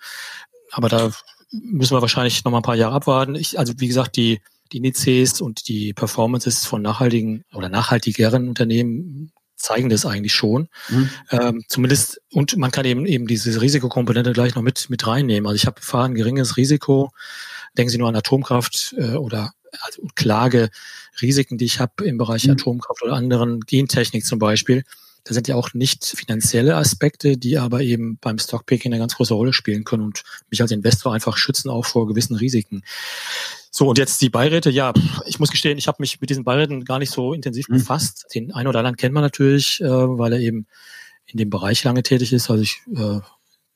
Aber da müssen wir wahrscheinlich noch mal ein paar Jahre abwarten. Ich, also wie gesagt, die die Indizes und die Performances von nachhaltigen oder nachhaltigeren Unternehmen zeigen das eigentlich schon. Mhm. Ähm, zumindest, und man kann eben eben diese Risikokomponente gleich noch mit, mit reinnehmen. Also ich habe fahre ein geringes Risiko. Denken Sie nur an Atomkraft äh, oder also Klagerisiken, die ich habe im Bereich mhm. Atomkraft oder anderen Gentechnik zum Beispiel. Das sind ja auch nicht finanzielle Aspekte, die aber eben beim Stockpicking eine ganz große Rolle spielen können und mich als Investor einfach schützen auch vor gewissen Risiken. So, und jetzt die Beiräte. Ja, ich muss gestehen, ich habe mich mit diesen Beiräten gar nicht so intensiv mhm. befasst. Den einen oder anderen kennt man natürlich, äh, weil er eben in dem Bereich lange tätig ist. Also ich äh,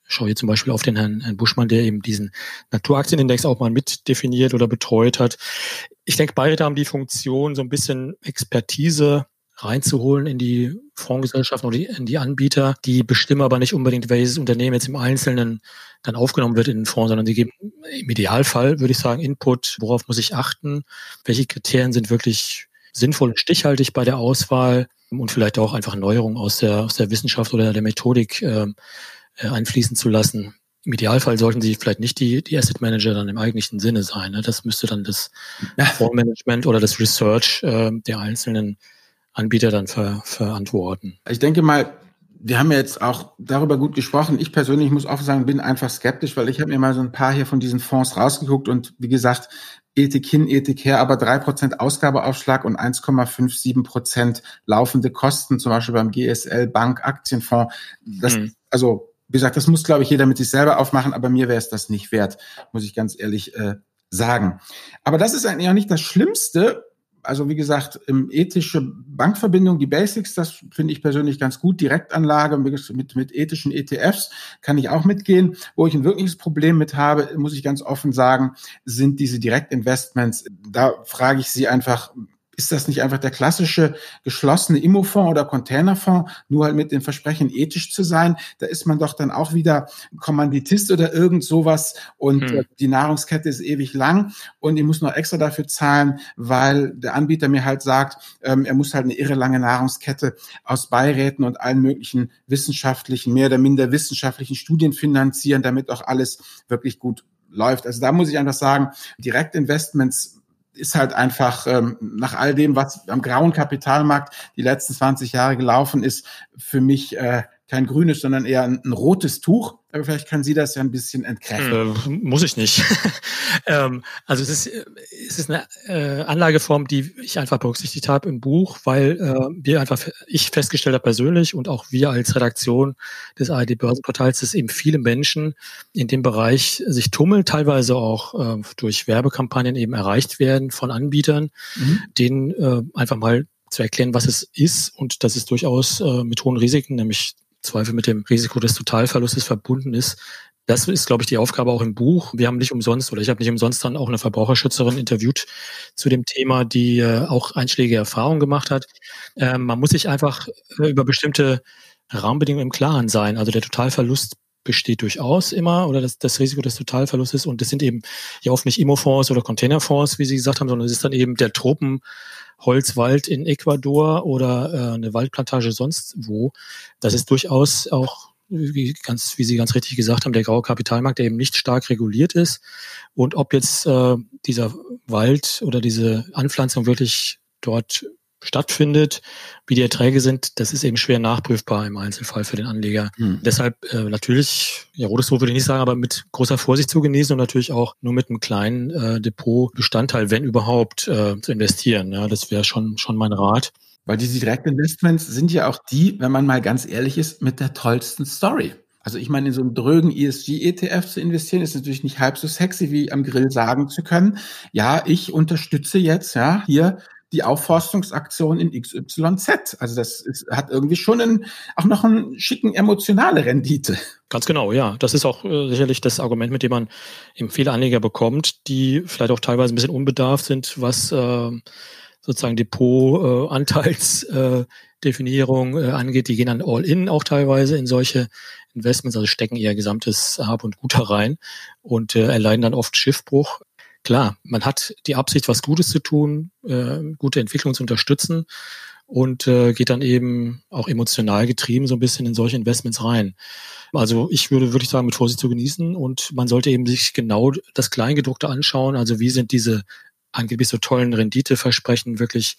schaue hier zum Beispiel auf den Herrn, Herrn Buschmann, der eben diesen Naturaktienindex auch mal mit definiert oder betreut hat. Ich denke, Beiräte haben die Funktion, so ein bisschen Expertise reinzuholen in die Fondsgesellschaften oder in die Anbieter. Die bestimmen aber nicht unbedingt, welches Unternehmen jetzt im Einzelnen dann aufgenommen wird in den Fonds, sondern die geben im Idealfall, würde ich sagen, Input, worauf muss ich achten, welche Kriterien sind wirklich sinnvoll und stichhaltig bei der Auswahl und vielleicht auch einfach Neuerungen aus der, aus der Wissenschaft oder der Methodik äh, einfließen zu lassen. Im Idealfall sollten sie vielleicht nicht die, die Asset Manager dann im eigentlichen Sinne sein. Ne? Das müsste dann das Fondsmanagement oder das Research äh, der einzelnen Anbieter dann ver, verantworten.
Ich denke mal, wir haben ja jetzt auch darüber gut gesprochen. Ich persönlich muss offen sagen, bin einfach skeptisch, weil ich habe mir mal so ein paar hier von diesen Fonds rausgeguckt und wie gesagt, Ethik hin, Ethik her, aber drei Prozent Ausgabeaufschlag und 1,57 Prozent laufende Kosten, zum Beispiel beim GSL Bank Aktienfonds. Das, hm. also, wie gesagt, das muss, glaube ich, jeder mit sich selber aufmachen, aber mir wäre es das nicht wert, muss ich ganz ehrlich äh, sagen. Aber das ist eigentlich auch nicht das Schlimmste, also wie gesagt, im ethische Bankverbindung, die Basics, das finde ich persönlich ganz gut. Direktanlage mit, mit ethischen ETFs kann ich auch mitgehen. Wo ich ein wirkliches Problem mit habe, muss ich ganz offen sagen, sind diese Direktinvestments. Da frage ich Sie einfach, ist das nicht einfach der klassische geschlossene Immofonds oder Containerfonds, nur halt mit dem Versprechen, ethisch zu sein? Da ist man doch dann auch wieder Kommanditist oder irgend sowas und hm. Äh, die Nahrungskette ist ewig lang und ich muss noch extra dafür zahlen, weil der Anbieter mir halt sagt, ähm, er muss halt eine irre lange Nahrungskette aus Beiräten und allen möglichen wissenschaftlichen, mehr oder minder wissenschaftlichen Studien finanzieren, damit auch alles wirklich gut läuft. Also da muss ich einfach sagen, Direktinvestments ist halt einfach ähm, nach all dem, was am grauen Kapitalmarkt die letzten 20 Jahre gelaufen ist, für mich äh, kein grünes, sondern eher ein, ein, rotes Tuch. Aber vielleicht kann sie das ja ein bisschen entkräften.
Äh, muss ich nicht. ähm, also es ist, es ist eine äh, Anlageform, die ich einfach berücksichtigt habe im Buch, weil äh, wir einfach, ich festgestellt habe persönlich und auch wir als Redaktion des ARD Börsenportals, dass eben viele Menschen in dem Bereich sich tummeln, teilweise auch äh, durch Werbekampagnen eben erreicht werden von Anbietern, mhm. denen äh, einfach mal zu erklären, was es ist und dass es durchaus äh, mit hohen Risiken, nämlich Zweifel mit dem Risiko des Totalverlustes verbunden ist. Das ist, glaube ich, die Aufgabe auch im Buch. Wir haben nicht umsonst oder ich habe nicht umsonst dann auch eine Verbraucherschützerin interviewt zu dem Thema, die äh, auch einschlägige Erfahrungen gemacht hat. Ähm, man muss sich einfach äh, über bestimmte Rahmenbedingungen im Klaren sein. Also der Totalverlust besteht durchaus immer oder das, das Risiko des Totalverlustes und das sind eben ja oft nicht Immofonds oder Containerfonds, wie Sie gesagt haben, sondern es ist dann eben der Tropen Holzwald in Ecuador oder äh, eine Waldplantage sonst wo. Das ist durchaus auch wie, ganz, wie Sie ganz richtig gesagt haben, der graue Kapitalmarkt, der eben nicht stark reguliert ist. Und ob jetzt äh, dieser Wald oder diese Anpflanzung wirklich dort stattfindet, wie die Erträge sind, das ist eben schwer nachprüfbar im Einzelfall für den Anleger. Hm. Deshalb äh, natürlich, ja, rotes Rot würde ich nicht sagen, aber mit großer Vorsicht zu genießen und natürlich auch nur mit einem kleinen äh, Depotbestandteil, wenn überhaupt, äh, zu investieren. Ja, das wäre schon, schon mein Rat.
Weil diese Direktinvestments sind ja auch die, wenn man mal ganz ehrlich ist, mit der tollsten Story. Also ich meine, in so einen drögen ESG-ETF zu investieren, ist natürlich nicht halb so sexy, wie am Grill sagen zu können. Ja, ich unterstütze jetzt, ja, hier die Aufforstungsaktion in XYZ. Also das ist, hat irgendwie schon einen, auch noch einen schicken emotionale Rendite.
Ganz genau, ja. Das ist auch äh, sicherlich das Argument, mit dem man eben viele Anleger bekommt, die vielleicht auch teilweise ein bisschen unbedarft sind, was äh, sozusagen Depot-Anteilsdefinierung äh, äh, angeht. Die gehen dann all-in auch teilweise in solche Investments, also stecken ihr gesamtes Hab und Gut herein und äh, erleiden dann oft Schiffbruch. Klar, man hat die Absicht, was Gutes zu tun, äh, gute Entwicklung zu unterstützen und äh, geht dann eben auch emotional getrieben so ein bisschen in solche Investments rein. Also ich würde wirklich sagen, mit Vorsicht zu genießen und man sollte eben sich genau das Kleingedruckte anschauen. Also wie sind diese angeblich so tollen Renditeversprechen wirklich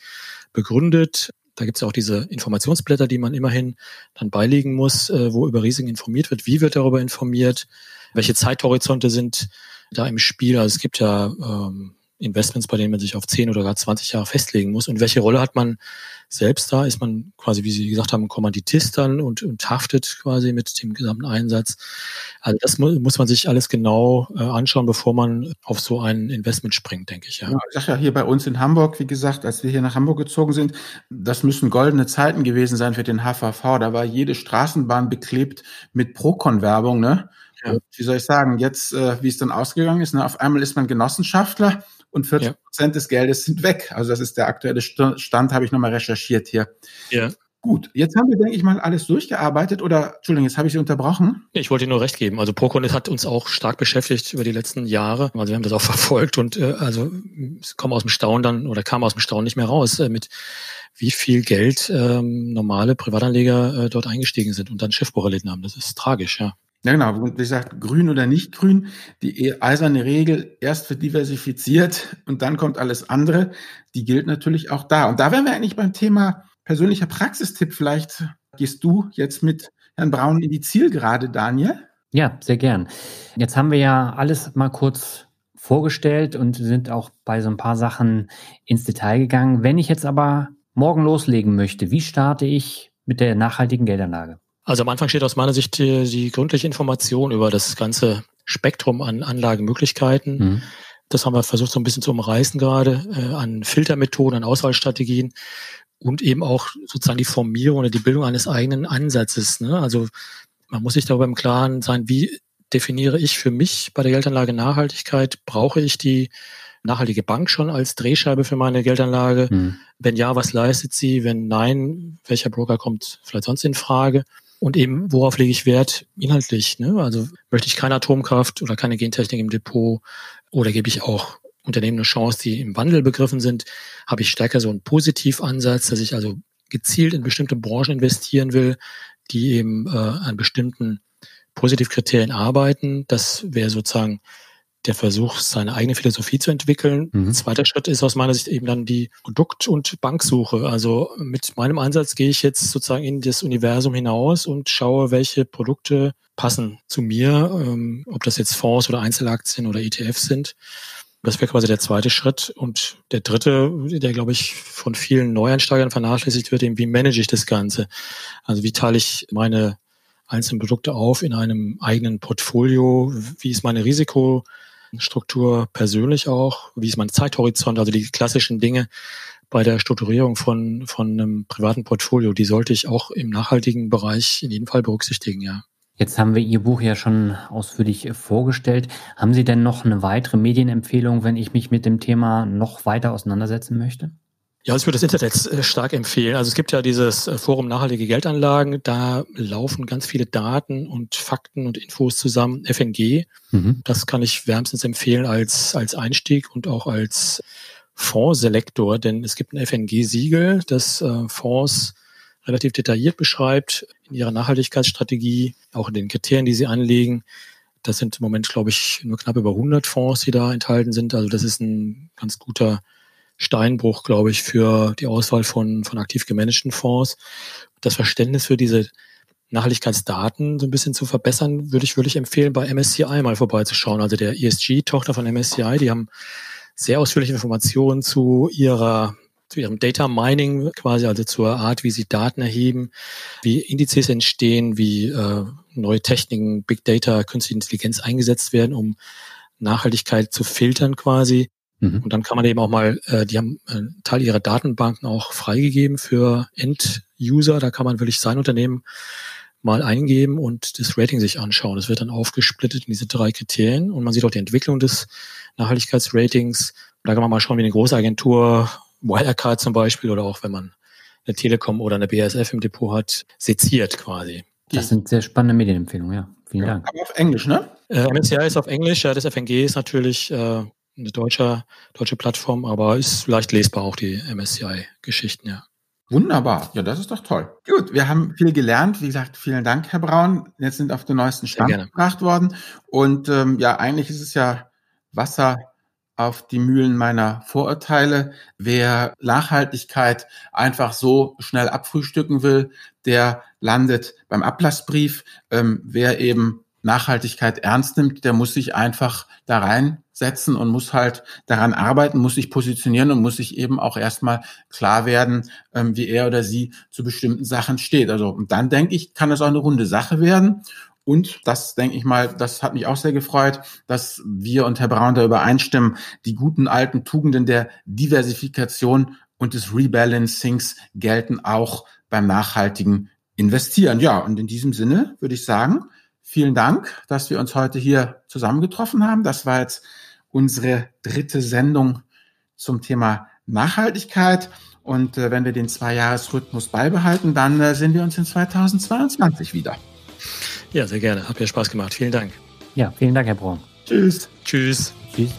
begründet? Da gibt es ja auch diese Informationsblätter, die man immerhin dann beilegen muss, äh, wo über Risiken informiert wird. Wie wird darüber informiert? Welche Zeithorizonte sind da im Spiel? Also es gibt ja ähm, Investments, bei denen man sich auf 10 oder gar 20 Jahre festlegen muss. Und welche Rolle hat man selbst da? Ist man quasi, wie Sie gesagt haben, Kommanditist dann und, und haftet quasi mit dem gesamten Einsatz? Also das mu muss man sich alles genau äh, anschauen, bevor man auf so ein Investment springt, denke ich. Ja. ja
ich sage ja hier bei uns in Hamburg, wie gesagt, als wir hier nach Hamburg gezogen sind, das müssen goldene Zeiten gewesen sein für den HVV. Da war jede Straßenbahn beklebt mit Procon-Werbung, ne? Ja. wie soll ich sagen, jetzt, äh, wie es dann ausgegangen ist, ne, auf einmal ist man Genossenschaftler und 40 Prozent ja. des Geldes sind weg. Also das ist der aktuelle Stand, habe ich nochmal recherchiert hier. Ja. Gut, jetzt haben wir, denke ich mal, alles durchgearbeitet oder, Entschuldigung, jetzt habe ich Sie unterbrochen.
Ich wollte Ihnen nur recht geben. Also Procon hat uns auch stark beschäftigt über die letzten Jahre. Also wir haben das auch verfolgt und äh, also es kommen aus dem Staunen dann oder kam aus dem Staunen nicht mehr raus, äh, mit wie viel Geld ähm, normale Privatanleger äh, dort eingestiegen sind und dann Schiffbruch erlitten haben. Das ist tragisch, ja.
Ja, genau. Und wie gesagt, grün oder nicht grün, die e-, eiserne Regel erst für diversifiziert und dann kommt alles andere, die gilt natürlich auch da. Und da wären wir eigentlich beim Thema persönlicher Praxistipp. Vielleicht gehst du jetzt mit Herrn Braun in die Zielgerade, Daniel.
Ja, sehr gern. Jetzt haben wir ja alles mal kurz vorgestellt und sind auch bei so ein paar Sachen ins Detail gegangen. Wenn ich jetzt aber morgen loslegen möchte, wie starte ich mit der nachhaltigen Geldanlage?
Also am Anfang steht aus meiner Sicht die, die gründliche Information über das ganze Spektrum an Anlagemöglichkeiten. Mhm. Das haben wir versucht so ein bisschen zu umreißen gerade, äh, an Filtermethoden, an Auswahlstrategien und eben auch sozusagen die Formierung oder die Bildung eines eigenen Ansatzes. Ne? Also man muss sich darüber im Klaren sein, wie definiere ich für mich bei der Geldanlage Nachhaltigkeit? Brauche ich die nachhaltige Bank schon als Drehscheibe für meine Geldanlage? Hm. Wenn ja, was leistet sie? Wenn nein, welcher Broker kommt vielleicht sonst in Frage? Und eben, worauf lege ich Wert inhaltlich? Ne? Also möchte ich keine Atomkraft oder keine Gentechnik im Depot oder gebe ich auch Unternehmen eine Chance, die im Wandel begriffen sind, habe ich stärker so einen Positivansatz, dass ich also gezielt in bestimmte Branchen investieren will, die eben äh, an bestimmten Positivkriterien arbeiten. Das wäre sozusagen der Versuch, seine eigene Philosophie zu entwickeln. Mhm. Zweiter Schritt ist aus meiner Sicht eben dann die Produkt- und Banksuche. Also mit meinem Ansatz gehe ich jetzt sozusagen in das Universum hinaus und schaue, welche Produkte passen zu mir, ähm, ob das jetzt Fonds oder Einzelaktien oder ETFs sind. Das wäre quasi der zweite Schritt. Und der dritte, der, glaube ich, von vielen Neueinsteigern vernachlässigt wird, eben, wie manage ich das Ganze? Also wie teile ich meine einzelnen Produkte auf in einem eigenen Portfolio? Wie ist meine Risikostruktur persönlich auch? Wie ist mein Zeithorizont? Also die klassischen Dinge bei der Strukturierung von, von einem privaten Portfolio, die sollte ich auch im nachhaltigen Bereich in jedem Fall berücksichtigen, ja.
Jetzt haben wir Ihr Buch ja schon ausführlich vorgestellt. Haben Sie denn noch eine weitere Medienempfehlung, wenn ich mich mit dem Thema noch weiter auseinandersetzen möchte?
Ja, ich würde das Internet äh, stark empfehlen. Also es gibt ja dieses äh, Forum Nachhaltige Geldanlagen, da laufen ganz viele Daten und Fakten und Infos zusammen. FNG, mhm. das kann ich wärmstens empfehlen als, als Einstieg und auch als Fondsselektor, denn es gibt ein FNG-Siegel, das äh, Fonds relativ detailliert beschreibt in ihrer Nachhaltigkeitsstrategie, auch in den Kriterien, die sie anlegen. Das sind im Moment, glaube ich, nur knapp über 100 Fonds, die da enthalten sind. Also das ist ein ganz guter Steinbruch, glaube ich, für die Auswahl von, von aktiv gemanagten Fonds. Das Verständnis für diese Nachhaltigkeitsdaten so ein bisschen zu verbessern, würde ich wirklich empfehlen, bei MSCI mal vorbeizuschauen. Also der ESG-Tochter von MSCI, die haben sehr ausführliche Informationen zu ihrer zu ihrem Data Mining quasi, also zur Art, wie sie Daten erheben, wie Indizes entstehen, wie äh, neue Techniken, Big Data, künstliche Intelligenz eingesetzt werden, um Nachhaltigkeit zu filtern quasi. Mhm. Und dann kann man eben auch mal, äh, die haben einen Teil ihrer Datenbanken auch freigegeben für End-User. Da kann man wirklich sein Unternehmen mal eingeben und das Rating sich anschauen. Das wird dann aufgesplittet in diese drei Kriterien und man sieht auch die Entwicklung des Nachhaltigkeitsratings. Da kann man mal schauen, wie eine große Agentur Wirecard zum Beispiel oder auch wenn man eine Telekom oder eine BASF im Depot hat, seziert quasi.
Das sind sehr spannende Medienempfehlungen, ja. Vielen ja, Dank.
Aber auf Englisch, ne?
Äh, MSCI ist auf Englisch, ja, das FNG ist natürlich äh, eine deutsche, deutsche Plattform, aber ist leicht lesbar auch die MSCI-Geschichten, ja.
Wunderbar. Ja, das ist doch toll. Gut, wir haben viel gelernt. Wie gesagt, vielen Dank, Herr Braun. Jetzt sind auf den neuesten Stand gebracht worden. Und ähm, ja, eigentlich ist es ja Wasser auf die Mühlen meiner Vorurteile. Wer Nachhaltigkeit einfach so schnell abfrühstücken will, der landet beim Ablassbrief. Ähm, wer eben Nachhaltigkeit ernst nimmt, der muss sich einfach da reinsetzen und muss halt daran arbeiten, muss sich positionieren und muss sich eben auch erstmal klar werden, ähm, wie er oder sie zu bestimmten Sachen steht. Also und dann denke ich, kann es auch eine runde Sache werden. Und das denke ich mal, das hat mich auch sehr gefreut, dass wir und Herr Braun da übereinstimmen, die guten alten Tugenden der Diversifikation und des Rebalancings gelten auch beim nachhaltigen Investieren. Ja, und in diesem Sinne würde ich sagen, vielen Dank, dass wir uns heute hier zusammengetroffen haben. Das war jetzt unsere dritte Sendung zum Thema Nachhaltigkeit. Und äh, wenn wir den Zwei-Jahres-Rhythmus beibehalten, dann äh, sehen wir uns in 2022 wieder.
Ja, sehr gerne. Hat mir Spaß gemacht. Vielen Dank.
Ja, vielen Dank, Herr Braun.
Tschüss. Tschüss.
Tschüss.